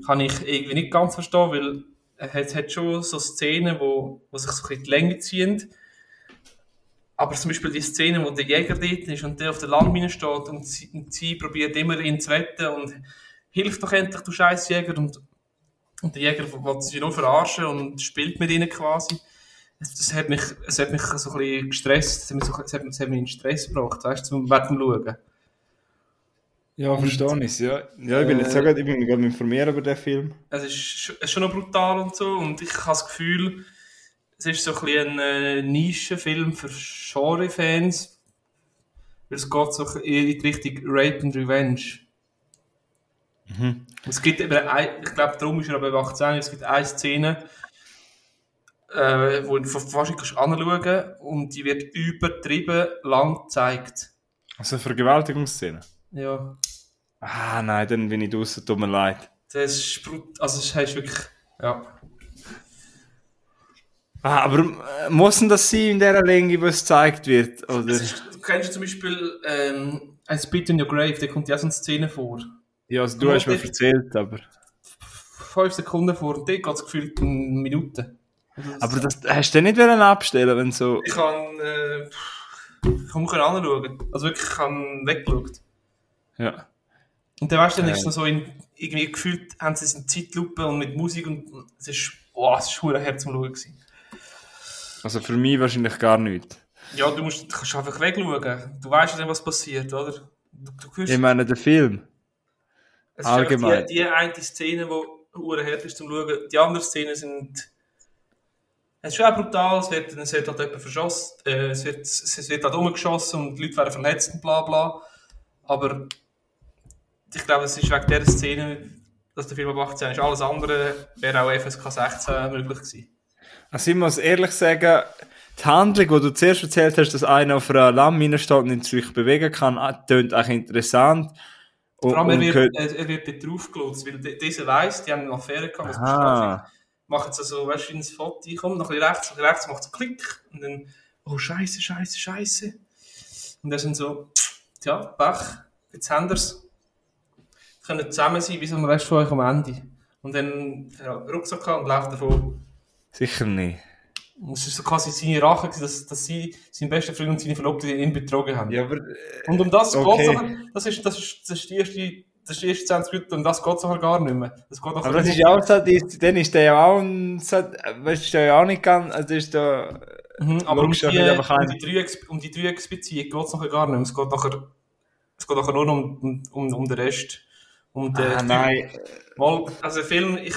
Kann ich irgendwie nicht ganz verstehen, weil es hat schon so Szenen, wo, wo sich so ein bisschen die Länge ziehen. Aber zum Beispiel die Szene, wo der Jäger dort ist und der auf der Landmine steht und sie, und sie probiert immer ihn zu retten und hilf doch endlich, du scheiß Jäger. Und, und der Jäger will sie nur verarschen und spielt mit ihnen quasi. Das, das hat mich, es hat mich so ein bisschen gestresst, es hat mich, so, es hat, es hat mich in Stress gebracht, weißt du, zum während dem Schauen. Ja, verstehe ich ja. Ja, ich bin jetzt Äh, gerade, ich bin gerade informiert über den Film. Es ist, es ist schon noch brutal und so und ich habe das Gefühl, es ist so ein bisschen ein äh, Nischenfilm für Genre-Fans, weil es geht so in die Richtung Rape and Revenge. Es gibt eben, ein, ich glaube, darum ist er aber ab 18, es gibt eine Szene, äh, wo du fast nicht kannst anschauen und die wird übertrieben lang gezeigt. Also Vergewaltigungsszene. Ja, Ah, nein, dann bin ich draußen, tut mir leid. das ist, brut- also es heißt wirklich, ja. Ah, aber äh, muss denn das sein in der Länge, wo es gezeigt wird? Oder? Ist, du kennst zum Beispiel ähm, ein Spit in Your Grave, da kommt ja so eine Szene vor. Ja, also du hast mir erzählt, aber... Fünf Sekunden vor dort geht es gefühlt in Minuten. Also das- Aber das hast du nicht wollen abstellen, wenn so... Ich kann, äh, ich kann anschauen. Also wirklich, ich habe weggeschaut. Ja. Und dann weißt du, dann Äh. ist es noch so in, irgendwie gefühlt, haben sie es in Zeitlupe und mit Musik und es ist, boah, es ist schwer Herz zum Schauen gewesen. Also für mich wahrscheinlich gar nicht. Ja, du musst, du kannst einfach wegschauen. Du weißt ja dann, was passiert, oder? Du, du hörst, Ich meine, der Film. Es ist einfach allgemein. Die, die eine Szene, die hure hart ist zum Schauen. Die anderen Szenen sind, es ist schon auch brutal, es wird, es wird halt jemand verschossen, äh, es wird, es wird halt umgeschossen und die Leute werden verletzt und bla bla. Aber ich glaube, es ist wegen dieser Szene, dass der Film ab 18 ist. Alles andere wäre auch FSK 16 möglich gewesen. Also ich muss ehrlich sagen, die Handlung, die du zuerst erzählt hast, dass einer auf einer Lammine steht und sich bewegen kann, ah, tönt eigentlich interessant. Vor allem, er wird, er, er wird dort draufgelotst, weil dieser weiss, die haben eine Affäre gehabt, was bestraft Aha. machen sie so, weißt du, ins Foto, kommt noch ein bisschen rechts, ein bisschen rechts, macht so Klick und dann, oh Scheiße, Scheiße, Scheiße. Und dann sind so, tja, Pech, jetzt haben wir's. Können zusammen sein, bis am Rest von euch am Ende. Und dann ja, Rucksack und läuft davon. Sicher nicht. Es ist so quasi seine Rache, dass, dass sie, sein bester Freund und seine Verlobte ihn betrogen haben. Ja, aber... Und um das Okay. geht's aber, das ist, das ist, das ist die erste, das ist die erste 20 Minuten, um das geht's aber gar nicht mehr. Das geht Aber das ist ja auch so, dann ist der ja auch weißt du, ist der ja auch nicht ganz, also ist da, Mhm, aber um die, um die Dreiecksbe- um die Dreiecksbeziehung geht es nachher gar nicht mehr. Es geht nachher, es geht nachher nur um, um, um, den Rest. Um den, ah, nein, Mal, also der Film, ich,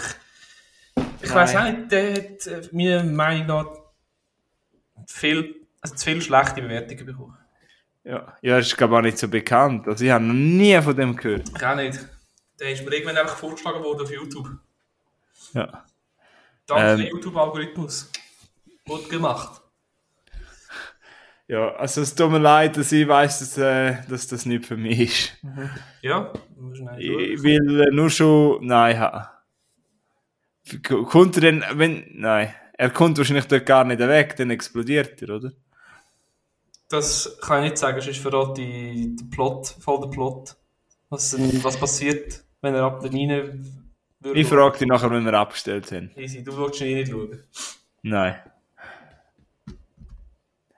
ich weiß auch nicht, der hat äh, meiner Meinung nach viel, also zu viele schlechte Bewertungen bekommen. ja, ja, ist glaube ich auch nicht so bekannt, also ich habe noch nie von dem gehört. Ich auch nicht. Der ist mir irgendwann einfach vorgeschlagen worden auf YouTube. Ja. Dank Ähm. YouTube-Algorithmus. Gut gemacht. Ja, also es tut mir leid, dass ich weiss, dass, äh, dass das nicht für mich ist. Ja, ich will äh, nur schon Nein haben. Kommt er denn, wenn, nein, er kommt wahrscheinlich dort gar nicht weg, dann explodiert er, oder? Das kann ich nicht sagen, sonst verrate ich den Plot, voll den Plot. Was, was passiert, wenn er ab der Mine würde? Ich frage dich nachher, wenn wir abgestellt haben. Easy, du willst ihn nicht schauen. Nein.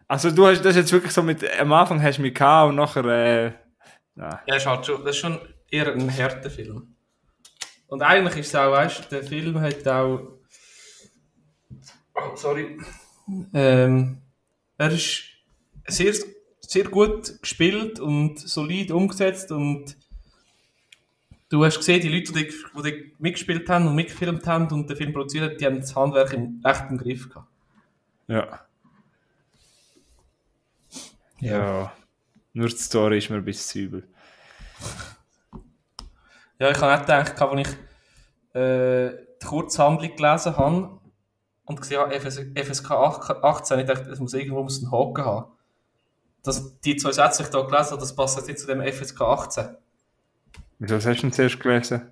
Also du hast das jetzt wirklich so mit, am Anfang hast du mich gehabt und nachher, äh, nein. Ja, ist halt schon, das ist schon eher ein härter Film. Und eigentlich ist es auch, weißt du, der Film hat auch, oh, sorry, ähm, er ist sehr, sehr gut gespielt und solid umgesetzt und du hast gesehen, die Leute, die, die mitgespielt haben und mitgefilmt haben und den Film produziert haben, die haben das Handwerk im echten Griff gehabt. Ja. Ja, nur die Story ist mir ein bisschen übel. Ja, ich habe nicht gedacht, als ich äh, die Kurzhandlung gelesen habe und gesehen habe, FSK 18, ich dachte, es muss irgendwo einen Haken haben. Das, die zwei Sätze, die ich hier gelesen habe, das passt jetzt zu dem FSK 18. Wieso hast du denn zuerst gelesen?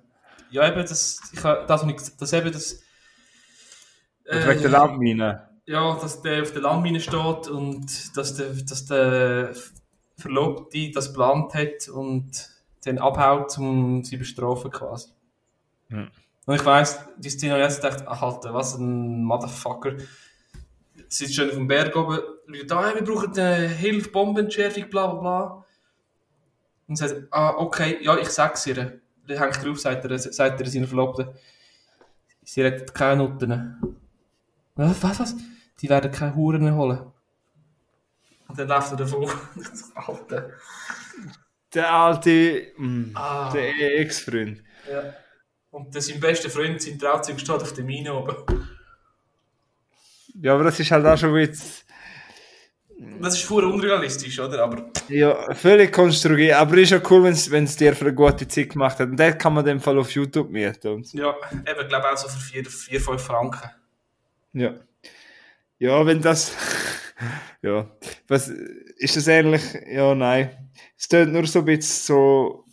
Ja, eben, das, ich, das, das eben das... Äh, wegen der Landmine? ja, dass der auf der Landmine steht und dass der, dass der Verlobte das geplant hat und dann abhaut, um sie bestrafen quasi. Hm. Und ich weiss, die Szene jetzt dachte, ach Alter, was ein Motherfucker. Sie ist schon auf dem Berg oben, Leute, ah, wir brauchen eine Hilfe, Bombenentschärfung, bla bla bla. Und sagt, ah, okay, ja, ich sag's ihr. Dann hängt drauf, sagt er, sagt er seiner Verlobten. Sie rettet keine Nutten. Was, was, was? die werden keine Huren holen. Und dann läuft er davon. Alter. Der alte, mh, mm, ah. der Ex-Freund. Ja. Und sein bester Freund, sein Trauzeug, steht auf der Mine oben. Ja, aber das ist halt auch schon jetzt. Das ist voll unrealistisch, oder? Aber... Ja, völlig konstruiert. Aber ist ja cool, wenn es dir für eine gute Zeit gemacht hat. Und das kann man in dem Fall auf YouTube mieten. Ja, eben, glaube auch so für 4, 5 Franken. Ja. Ja, wenn das. ja. Was ist das ähnlich? Ja, nein. Es tut nur so ein bisschen so.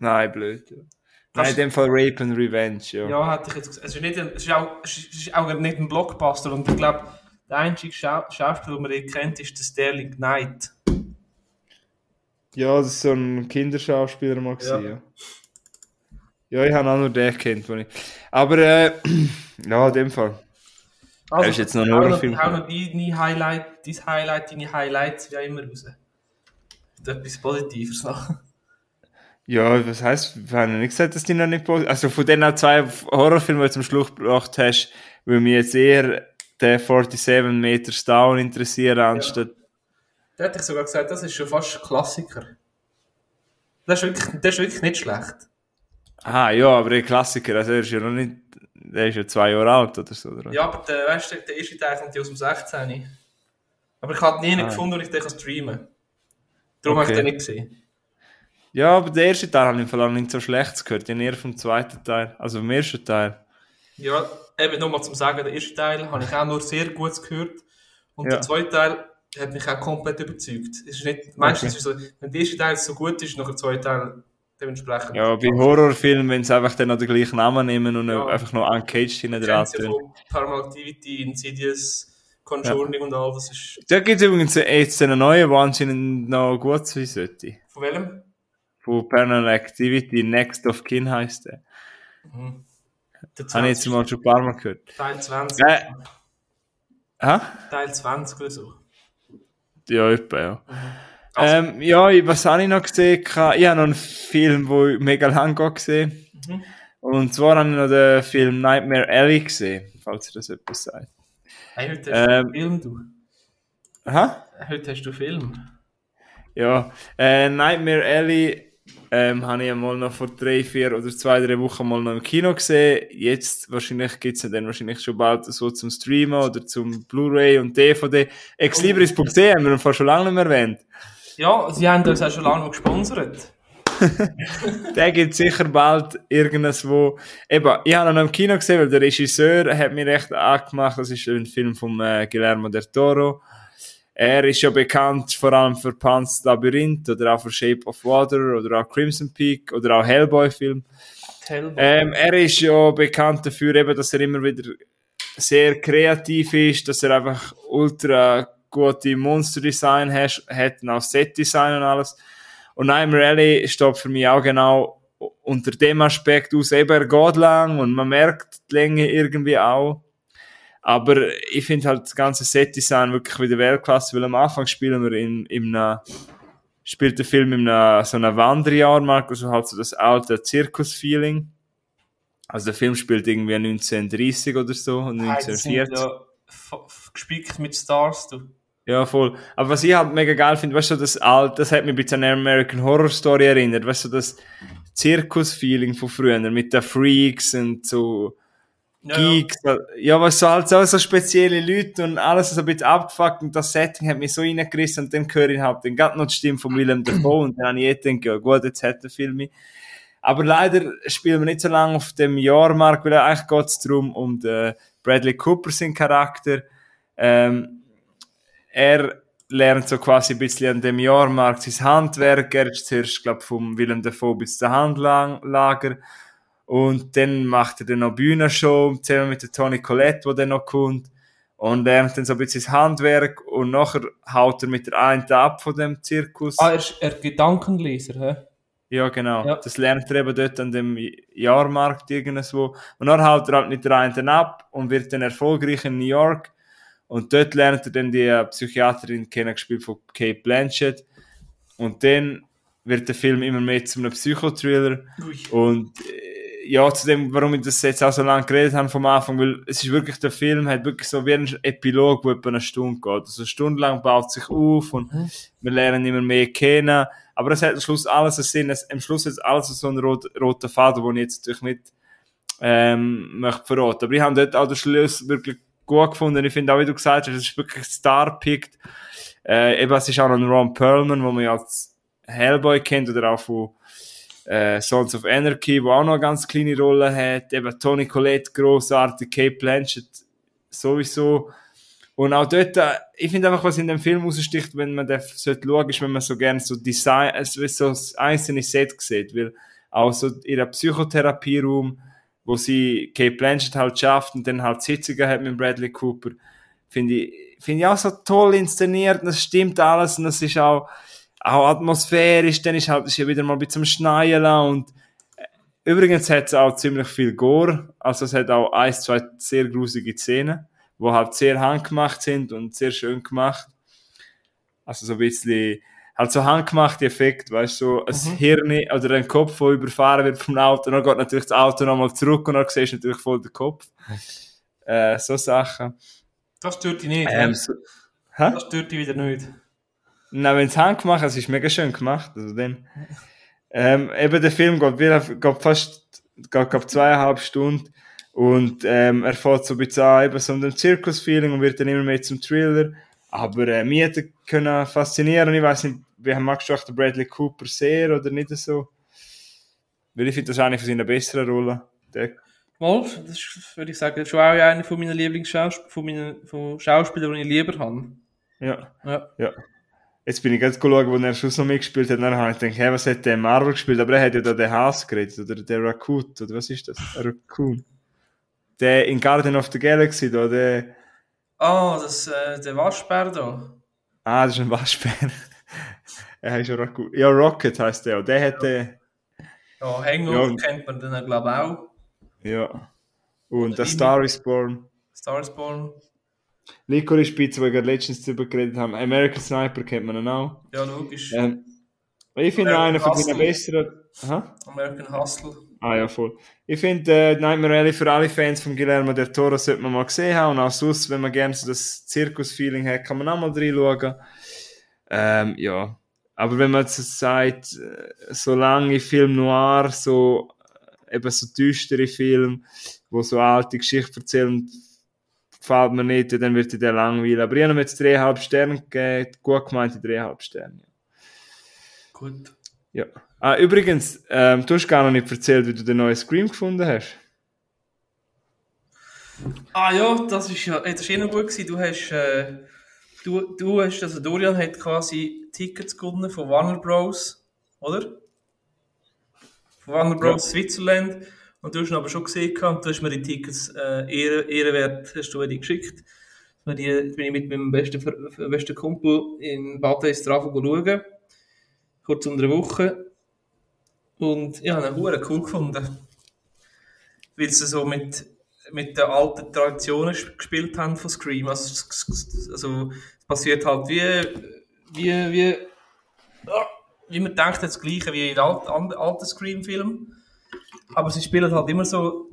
Nein, blöd. Ja. Nein, in dem Fall Rape and Revenge, ja. Ja, hätte ich jetzt gesagt. Es ist, nicht ein, es ist, auch, es ist auch nicht ein Blockbuster und ich glaube, der einzige Schau Schauspieler, den man hier kennt, ist der Sterling Knight. Ja, das ist so ein Kinderschauspieler mal ja. ja. Ja, ich habe auch nur den kennt, ich... Aber, äh, ja, in dem Fall. Also, ist jetzt noch ein Horrorfilm. Hau noch deine Highlight, dein Highlight, deine Highlights wie immer raus. Etwas Positives noch. Ja, was heisst, wir haben nicht gesagt, dass die noch nicht positiv Also von den zwei Horrorfilmen, die du zum Schluss gebracht hast, würde mich jetzt eher der 47 Meters Down interessieren, anstatt... Ja. Da hätte ich sogar gesagt, das ist schon fast ein Klassiker. Das ist wirklich, das ist wirklich nicht schlecht. Ah, ja, aber ein Klassiker, also er ist ja noch nicht der ist ja zwei Jahre alt oder so, oder? Ja, aber der, weißt du, der erste Teil kommt ja aus dem 16. Aber ich habe nie ah. gefunden, wo ich den streamen kann. Darum okay. habe ich den nicht gesehen. Ja, aber der erste Teil habe ich vor allem nicht so schlecht gehört. Den eher vom zweiten Teil, also vom ersten Teil. Ja, eben nochmal zum Sagen, der erste Teil habe ich auch nur sehr gut gehört. Und ja. der zweite Teil hat mich auch komplett überzeugt. Es ist nicht, meistens okay. ist so, wenn der erste Teil so gut ist, noch der zweite Teil dementsprechend. Ja, bei Horrorfilmen, wenn sie einfach dann noch den gleichen Namen nehmen und ja. einfach noch Uncaged hinten dran tun. Paranormal Activity, Insidious, Conjuring ja. und all das ist... Da gibt es übrigens jetzt einen neuen, der anscheinend noch gut sein sollte. Von welchem? Von Paranormal Activity, Next of Kin heisst der. Mhm. Habe ich jetzt mal schon ein paar Mal gehört. Teil 20. Äh, Hä? Teil 20 oder so. Ja, etwa, ja. Mhm. Also. Ähm, ja, was habe ich noch gesehen? Ich habe noch einen Film, den ich mega lang gesehen mhm. Und zwar habe ich noch den Film Nightmare Alley gesehen, falls ihr das etwas sagt. Hey, heute hast ähm, du Film, du. Hä? Heute hast du Film. Ja, äh, Nightmare Alley ähm, habe ich einmal noch vor drei, vier oder zwei, drei Wochen mal noch im Kino gesehen. Jetzt wahrscheinlich gibt es dann wahrscheinlich schon bald so zum Streamen oder zum Blu-ray und DVD. Exlibris.de haben wir fast schon lange nicht mehr erwähnt. Ja, sie haben uns auch schon lange gesponsert. der gibt sicher bald irgendwo. Eben, ich habe ihn noch im Kino gesehen, weil der Regisseur hat mir recht angemacht. Das ist ein Film von äh, Guillermo del Toro. Er ist ja bekannt vor allem für Pan's Labyrinth oder auch für Shape of Water oder auch Crimson Peak oder auch Hellboy-Film. Hellboy. Ähm, er ist ja bekannt dafür, eben, dass er immer wieder sehr kreativ ist, dass er einfach ultra gute Monster-Design hat, auch Set-Design und alles. Und Nightmare Alley steht für mich auch genau unter dem Aspekt aus, eben er geht lang und man merkt die Länge irgendwie auch. Aber ich finde halt das ganze Set-Design wirklich wieder Weltklasse, weil am Anfang spielen wir in, in einer, spielt der Film in einer, so einer Wanderjahrmarkt, also halt so das alte Zirkus-Feeling. Also der Film spielt irgendwie 1930 oder so, 1940. Ja gespickt mit Stars, du. Ja, voll. Aber was ich halt mega geil finde, weißt du, das alt, das hat mich ein bisschen an American Horror Story erinnert, weißt du, das Zirkus-Feeling von früher, mit den Freaks und so, Geeks, ja, ja was so halt so, so spezielle Leute und alles so ein bisschen abgefuckt und das Setting hat mich so reingerissen und dann höre ich halt dann gerade noch die Stimme von Willem Dafoe und dann habe ich eh gedacht, ja gut, jetzt hat der Film mich. Aber leider spielen wir nicht so lange auf dem Jahrmarkt, weil eigentlich geht es darum, um den Bradley Cooper, sein Charakter. Ähm, er lernt so quasi ein bisschen an dem Jahrmarkt sein Handwerk. Er ist zuerst, glaube ich, vom Willem Dafoe bis zum Handlager und dann macht er dann noch Bühnenshow, zusammen mit der Toni Colette, wo dann noch kommt. Und lernt dann so ein bisschen das Handwerk und nachher haut er mit der einen ab von dem Zirkus. Ah, er ist er Gedankenleser, hä? Ja, genau. Ja. Das lernt er eben dort an dem Jahrmarkt irgendwo. Und dann haut er halt mit der einen ab und wird dann erfolgreich in New York. Und dort lernt er dann die Psychiaterin kennen, gespielt von Kate Blanchett. Und dann wird der Film immer mehr zu einem Psychothriller. Und ja, zu dem, warum ich das jetzt auch so lange geredet habe vom Anfang, weil es ist wirklich, der Film hat wirklich so wie ein Epilog, wo etwa eine Stunde geht. Also eine Stunde lang baut sich auf und mhm. wir lernen immer mehr kennen. Aber es hat am Schluss alles einen Sinn. Es, am Schluss ist alles so ein rot, roter Faden, den ich jetzt natürlich nicht ähm, möchte verraten. Aber ich habe dort auch den Schluss wirklich gut gefunden. Ich finde auch, wie du gesagt hast, es ist wirklich Star-Picked. Äh, eben, es ist auch noch ein Ron Perlman, wo man ja als Hellboy kennt oder auch von äh, Sons of Anarchy, wo auch noch eine ganz kleine Rolle hat, eben Tony Collette, grossartig, Kate Blanchett sowieso. Und auch dort, äh, ich finde einfach, was in dem Film raussticht, wenn man das sollte ist, wenn man so gerne so Design, also so das einzelne Set sieht, weil auch so ihrer Psychotherapieraum, wo sie Kate Blanchett halt schafft und dann halt Sitzungen hat mit Bradley Cooper, finde ich, finde ich auch so toll inszeniert, und das stimmt alles und das ist auch, auch atmosphärisch, dann ist halt ist wieder mal ein bisschen Schneien und äh, übrigens hat es auch ziemlich viel Gore, also es hat auch ein, zwei sehr grusige Szenen, wo halt sehr handgemacht sind und sehr schön gemacht. Also so ein bisschen, halt so handgemachte Effekt, weißt du, so ein mhm. Hirn oder ein Kopf, der überfahren wird vom Auto, und dann geht natürlich das Auto nochmal zurück und dann siehst du natürlich voll den Kopf. Äh, so Sachen. Das stört dich nicht, ähm, so, Das stört dich wieder nicht. Na, wenn es handgemacht ist, ist mega schön gemacht. Also dann, ähm, eben der Film geht, wieder, geht fast geht, geht zweieinhalb Stunden und ähm, er fährt so ein bisschen an, eben so ein Zirkus-Feeling und wird dann immer mehr zum Thriller. Aber äh, mich hat er können faszinieren. Ich weiß nicht, wie magst du auch den Bradley Cooper sehr oder nicht so? Weil ich finde das eine von seinen besseren Rollen. Der Mal, das ist, würde ich sagen, schon auch eine von meinen Lieblingsschauspielern, von meinen von Schauspielern, die ich lieber habe. Ja. ja. ja. Jetzt bin ich gerade geschaut, wo er schon noch mitgespielt hat, dann habe ich gedacht, hey, was hat der Marvel gespielt? Aber er hat ja da den Haas geredet, oder der Raccoon, oder was ist das? Raccoon. Der in Garden of the Galaxy, da, der... Ah, oh, das, äh, der Waschbär da. Ah, das ist ein Waschbär. Er heißt ja Raccoon. Ja, Rocket heißt der, der hat den... Ja, Hangover ja, kennt man dann, glaube ich, auch. Ja. Und der Star is Born. Star is Born. Licorice Pizza, wo wir gerade letztens drüber geredet haben. American Sniper kennt man auch. Ja, logisch. Ähm, ich finde einer von den besseren. Aha. American Hustle. Ah ja, voll. Ich finde äh, Nightmare Alley für alle Fans von Guillermo del Toro sollte man mal gesehen haben. Und auch sonst, wenn man gerne so das Zirkus-Feeling hat, kann man auch mal reinschauen. Ähm, ja. Aber wenn man jetzt sagt, äh, so lange Film noir, so eben so düstere Filme, wo so alte Geschichten erzählen, gefällt mir nicht, dann wird der langweilig. Aber ich habe ihm jetzt dreieinhalb Sterne gegeben, gut gemeinte dreieinhalb Sterne. Gut. Ja. Ah, übrigens, ähm, du hast gar noch nicht erzählt, wie du den neuen Scream gefunden hast. Ah ja, das ist ja, das ist eh noch gut gewesen. Du hast, äh, du, du hast, also Dorian hat quasi Tickets gewonnen von Warner Bros. Oder? Von Warner Bros. Ja. Switzerland. Und du hast ihn aber schon gesehen und du hast mir die Tickets äh, ehren, ehrenwert hast du die geschickt. Die, bin ich mit meinem besten, besten Kumpel in Bad Estrafo schauen. Kurz unter einer Woche. Und ja, einen Huren cool gefunden. Weil sie so mit, mit den alten Traditionen gespielt haben von Scream. Also, also es passiert halt wie, wie, wie, wie man denkt, das Gleiche wie in alten, alten Scream-Filmen. Aber sie spielen halt immer so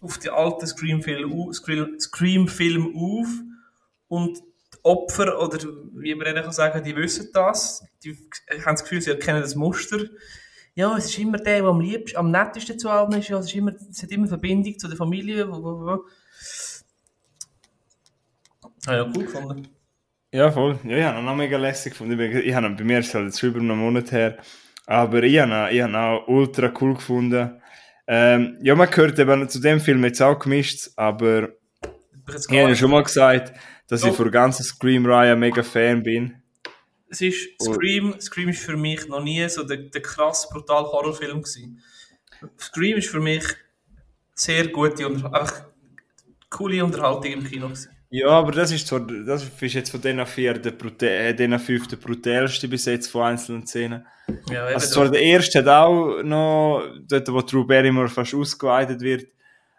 auf die alten Scream-Filme Scream auf und die Opfer, oder wie man kann sagen, die wissen das, die haben das Gefühl, sie erkennen das Muster ja, es ist immer der, der am liebsten, am nettesten zu allen ist, ja, es, ist immer, es hat immer Verbindung zu der Familie. Wo, wo, wo. Ah, ja, cool gefunden. Ja, voll. Ja, ich habe ihn auch mega lässig gefunden. Ich habe bei mir ist halt jetzt über einen Monat her. Aber ich habe ihn, auch ultra cool gefunden. Ähm, ja, man gehört eben zu dem Film jetzt auch gemischt, aber ich habe schon mal gesagt, dass Doch. ich vor der ganzen Scream-Reihe mega Fan bin. Es ist, Scream, Scream ist für mich noch nie so der, der krass brutal Horrorfilm gewesen. Scream ist für mich sehr gute und einfach coole Unterhaltung im Kino gewesen. Ja, aber das ist, zwar, das ist jetzt von diesen vier, der, äh, den fünf der brutalste bis jetzt von einzelnen Szenen. Ja, also zwar der erste hat auch noch, dort wo Drew Barrymore fast ausgeweitet wird,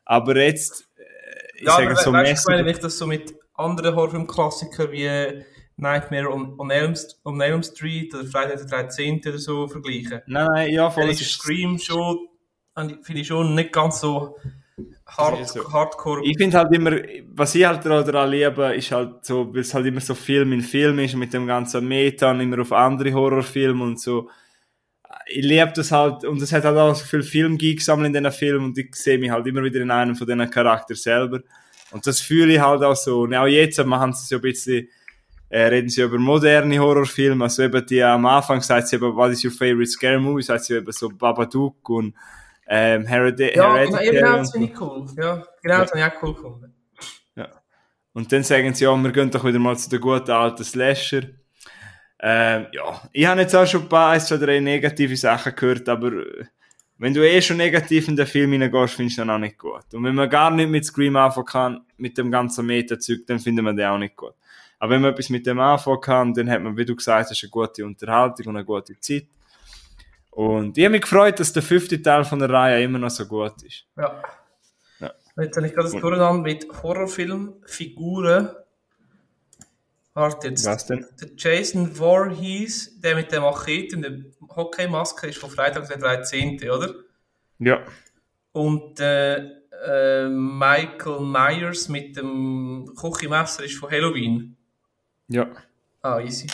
aber jetzt, äh, ich ja, sage so weißt, Ich meine, ich das so mit anderen Horrorfilm-Klassikern wie Nightmare on, on, Elm, on Elm Street oder Freitag der 13. oder so vergleichen. Nein, nein, ja, voll. ist Scream schon, finde ich schon nicht ganz so hard, so. hardcore. Ich finde halt immer, was ich halt daran liebe, ist halt so, weil es halt immer so Film in Film ist, mit dem ganzen Meta und immer auf andere Horrorfilme und so. Ich liebe das halt, und es hat halt auch so viel Filmgeek gesammelt in diesen Filmen und ich sehe mich halt immer wieder in einem von diesen Charakteren selber. Und das fühle ich halt auch so. Und auch jetzt machen sie es ja ein bisschen äh, reden sie über moderne Horrorfilme, also eben die am Anfang sagt sie eben, what is your favorite scary movie, sagt sie eben so Babadook und ähm, Heredi ja. Ja, genau, das finde ich cool. Ja, genau, das habe ich auch cool gefunden. Ja. Und dann sagen sie, ja, wir gehen doch wieder mal zu den guten alten Slasher. Ähm, ja, ich habe jetzt auch schon ein paar, ein, zwei, drei negative Sachen gehört, aber äh, wenn du eh schon negativ in den Film hineingehst, findest du den auch nicht gut. Und wenn man gar nicht mit Scream anfangen kann, mit dem ganzen Meta-Zeug, dann findet man den auch nicht gut. Aber wenn man etwas mit dem anfangen kann, dann hat man, wie du gesagt hast, eine gute Unterhaltung und eine gute Zeit. Und ich habe mich gefreut, dass der fünfte Teil von der Reihe immer noch so gut ist. Ja. ja. Jetzt habe ich gerade das durcheinander mit Horrorfilmfiguren. Warte jetzt. Was denn? Der Jason Voorhees, der mit der Machete und der Hockeymaske ist von Freitag der 13., oder? Ja. Und äh, äh, Michael Myers mit dem Küchenmesser ist von Halloween. Ja. Ah, easy.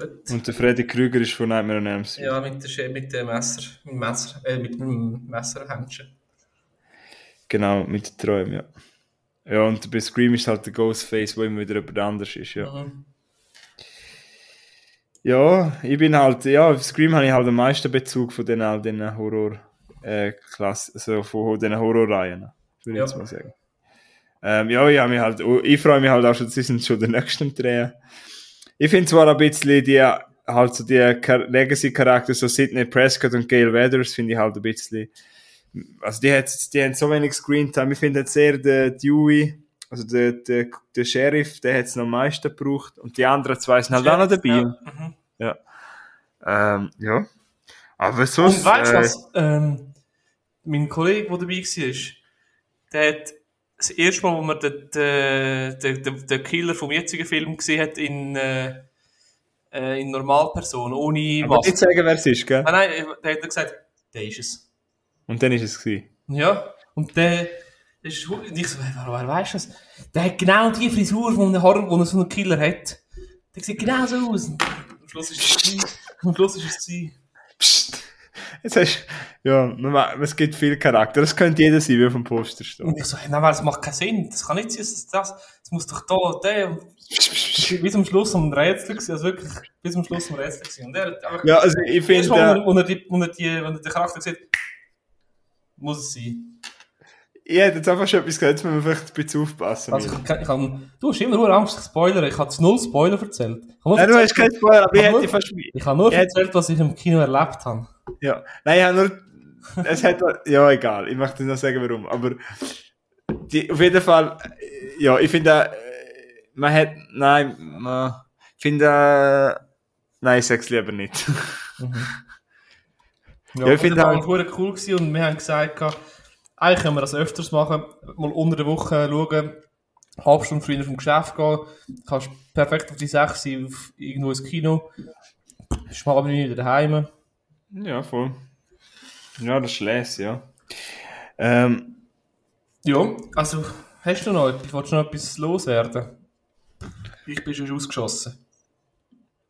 Gut. Und der Freddy Krüger ist von Nightmare on Elm Street. Ja, mit, der, mit dem Messer, mit dem Messer, äh, mit dem Messerhändchen. Genau, mit den Träumen, ja. Ja, und bei Scream ist halt der Ghostface, wo immer wieder jemand anders ist, ja. Mhm. Ja, ich bin halt, ja, auf Scream habe ich halt den meisten Bezug von den all den Horror, äh, Klasse, also von den Horrorreihen, würde ich ja. jetzt mal sagen. Ähm, ja, ich, mich halt, ich freue mich halt auch schon, sie sind schon der nächsten Dreh. Ich finde zwar ein bisschen die, halt so die Legacy-Charakter, so Sidney Prescott und Gail Weathers, finde ich halt ein bisschen, also die, hat, die haben so wenig Screentime. Ich finde jetzt eher der Dewey, also der, der, der Sheriff, der hat es noch am meisten gebraucht und die anderen zwei sind halt auch noch dabei. Ja. Mhm. ja. Ähm, ja. Aber sonst. Und weißt du äh, was? Ähm, mein Kollege, der dabei war, der hat das erste Mal, wo man den, den, den, den Killer vom jetzigen Film gesehen hat in, äh, äh in Normalperson, ohne Aber nicht sagen, wer es ist, gell? Nein, nein, der hat gesagt, der ist es. Und dann ist es gewesen? Ja, und der ist, ich so, wer, wer weißt du das? Der hat genau die Frisur von einem Horror, wo so einen Killer hat. Der sieht genau so aus. am Schluss ist es am Schluss ist es Psst. Jetzt hast, ja, es gibt viel Charakter. Das könnte jeder sein, wie auf dem Poster steht. Und ich so, nein, das macht keinen Sinn. Das kann nicht sein, dass das, das muss doch da, der. und- Bis zum Schluss um Rätsel gewesen, also wirklich bis zum Schluss um ein Rätsel gewesen. Und er hat einfach, Ja, also ich finde, Mal, äh, wenn er, die, wenn er, die, wenn er den Charakter sieht, muss es sein. ich hätte jetzt einfach schon etwas gesagt, jetzt müssen wir vielleicht ein bisschen aufpassen. Also, ich, ich kann, du hast immer nur Angst, ich spoilere. Ich habe null Spoiler erzählt. Ich Nein, du hast erzählt, keinen Spoiler, aber ich Aber hätte fast... ich habe nur erzählt, was ich im Kino erlebt habe. Ja, nein, ich habe nur... Es hat... Ja, egal, ich möchte nicht sagen, warum, aber... Die, auf jeden Fall... äh, Ja, ich finde... äh, Man hat... Nein, man... Ich finde... äh, Nein, ich sag's lieber nicht. Ja, Ja, ich finde halt- das halt cool gewesen und wir haben gesagt, eigentlich können wir das öfters machen, mal unter der Woche schauen, halb Stunde früher vom Geschäft gehen, kannst perfekt auf die 6 sein, auf irgendwo ins Kino, bist mal aber wieder daheim. Ja, voll. Ja, das les, ja. Ähm, Ja, also, hast du noch etwas, willst du noch etwas loswerden? Ich bin schon ausgeschossen.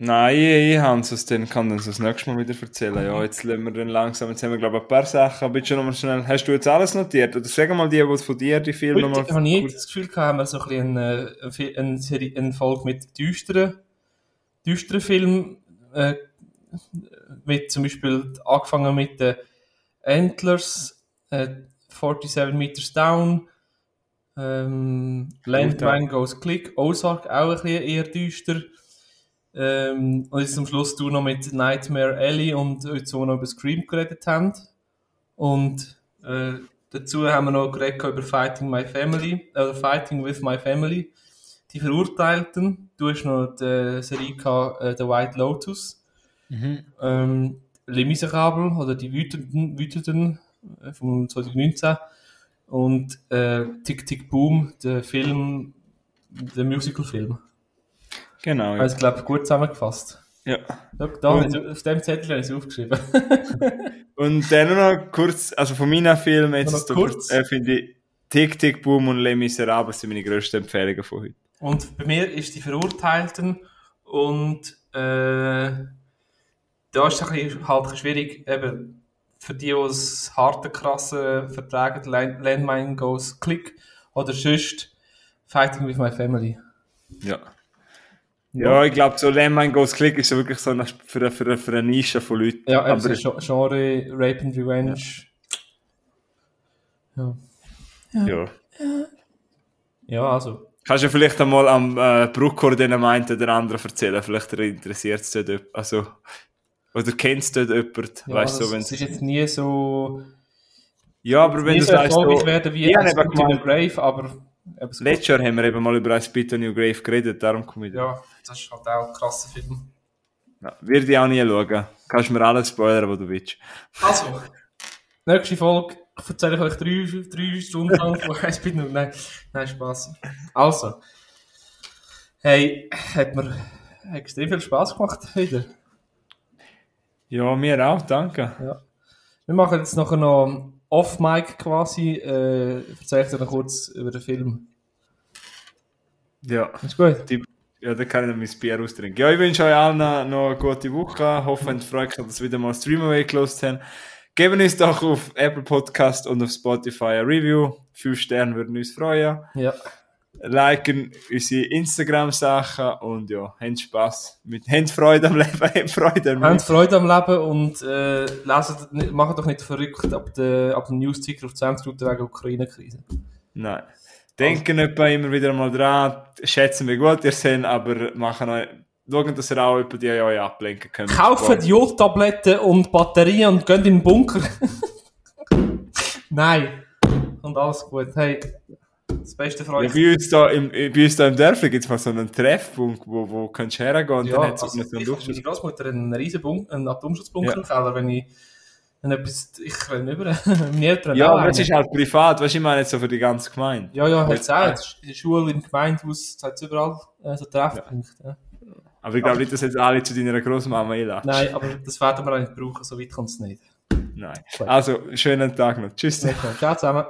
Nein, ich, ich habe es, dann kann dann das nächste Mal wieder erzählen. Ja, jetzt lassen wir dann langsam, jetzt haben wir glaube ich ein paar Sachen, aber schon nochmal schnell, hast du jetzt alles notiert? Oder sag mal die, die von dir, die Filme nochmal... habe ich irgendwie das Gefühl gehabt, haben wir so ein bisschen eine, eine, eine, eine Folge mit düsteren, düsteren Filmen, äh, mit zum Beispiel angefangen mit den Antlers, äh, 47 Meters Down, ähm, Landmine Goes Click, Ozark auch ein bisschen eher düster. Ähm, und jetzt am Schluss du noch mit Nightmare Alley und jetzt, wo wir noch über Scream geredet haben. Und äh, dazu haben wir noch geredet über Fighting My Family, oder Fighting with My Family. Die Verurteilten. Du hast noch die Serie gehabt, äh, The White Lotus. Mhm. Ähm, Les Miserables oder Die Wütenden, Wütenden äh, von 2019. Und äh, Tick Tick Boom, der Film, der Musical-Film. Genau, ja. Also, ich glaube, gut zusammengefasst. ja. Da, da habe ich, auf dem Zettel habe ich es aufgeschrieben. Und dann nur noch kurz, also von meinen Filmen jetzt, kurz? äh, finde ich Tick Tick Boom und Les Miserables sind meine grössten Empfehlungen von heute. Und bei mir ist die Verurteilten und äh, da ist es ein bisschen, halt schwierig, eben für die, die es harte, krasse vertragen, Land- Landmine Goes Click oder sonst Fighting with My Family. Ja. Ja, ich glaube, so Lehmann Goes Click ist so wirklich so eine, für, eine, für, eine, für eine Nische von Leuten. Ja, eben aber so Gen- Genre, Rape and Revenge. Ja, ja. ja also. Kannst du vielleicht einmal am äh, Bruckor den meint oder anderen erzählen? Vielleicht interessiert es jemand. Also, oder kennst du dort jemanden? Ja, weißt du, das, so, wenn es ist jetzt nie so, Ja, aber wenn du so sagst, so, werden wie ich ein Spit gemeint, Grave, aber letztes Jahr haben wir eben mal über ein Spit on Your Grave geredet, darum komme ich da. Ja, das ist halt auch ein krasser Film. Ja, Würde ich auch nie schauen. Kannst mir alles spoilern, was du willst. Also, nächste Folge erzähle ich euch drei, drei Stunden lang von «Ein Spit nur». Nein, nein, Spaß. Also, hey, hat mir extrem viel Spaß gemacht wieder. Ja, mir auch, danke. Wir machen jetzt nachher noch Off-Mic quasi, äh, erzähle ich dir noch kurz über den Film. Ja. Ist gut? Die, ja, dann kann ich noch mein Bier austrinken. Ja, ich wünsche euch allen noch eine gute Woche. Hoffe, ihr freut euch, dass ihr wieder mal Streamaway gelost haben. Geben uns doch auf Apple Podcast und auf Spotify ein Review. Fünf Sterne würden uns freuen. Ja. Liken unsere Instagram-Sachen und ja, habt Spaß. Mit, habt Freude am Leben, habt Freude am Habt Leben. Freude am Leben und äh, leset, macht doch nicht verrückt ab, der, ab dem News-Ticker auf 20 Minuten wegen der Ukraine-Krise. Nein. Denken etwa immer wieder mal dran, schätzen wie gut ihr seid, aber machen euch, schauen, dass ihr auch etwa die euch ablenken könnt. Kaufen Jodtabletten und Batterien und gehen in den Bunker. Nein. Und alles gut. Hey, das Beste für Ja, bei uns da im, bei uns da im Dörfli gibt es mal so einen Treffpunkt, wo, wo kannst du hergehen und Ja, dann hat es also, so einen ich habe meine Großmutter einen riesen Bunk einen Atomschutzbunker Ja. im Keller, wenn ich wenn etwas, ich renne über, meine Eltern Ja, aber es ist halt privat, weißt du, ich meine jetzt so für die ganze Gemeinde. Ja, ja, hat es auch. In der Schule, im Gemeindehaus, es hat überall äh, so Treffpunkte. Ja. Aber ich glaube nicht, dass jetzt alle zu deiner Großmama einladen. Nein, aber das werden wir auch nicht brauchen, so weit kommt es nicht. Nein. Also, schönen Tag noch. Tschüss. Ciao zusammen.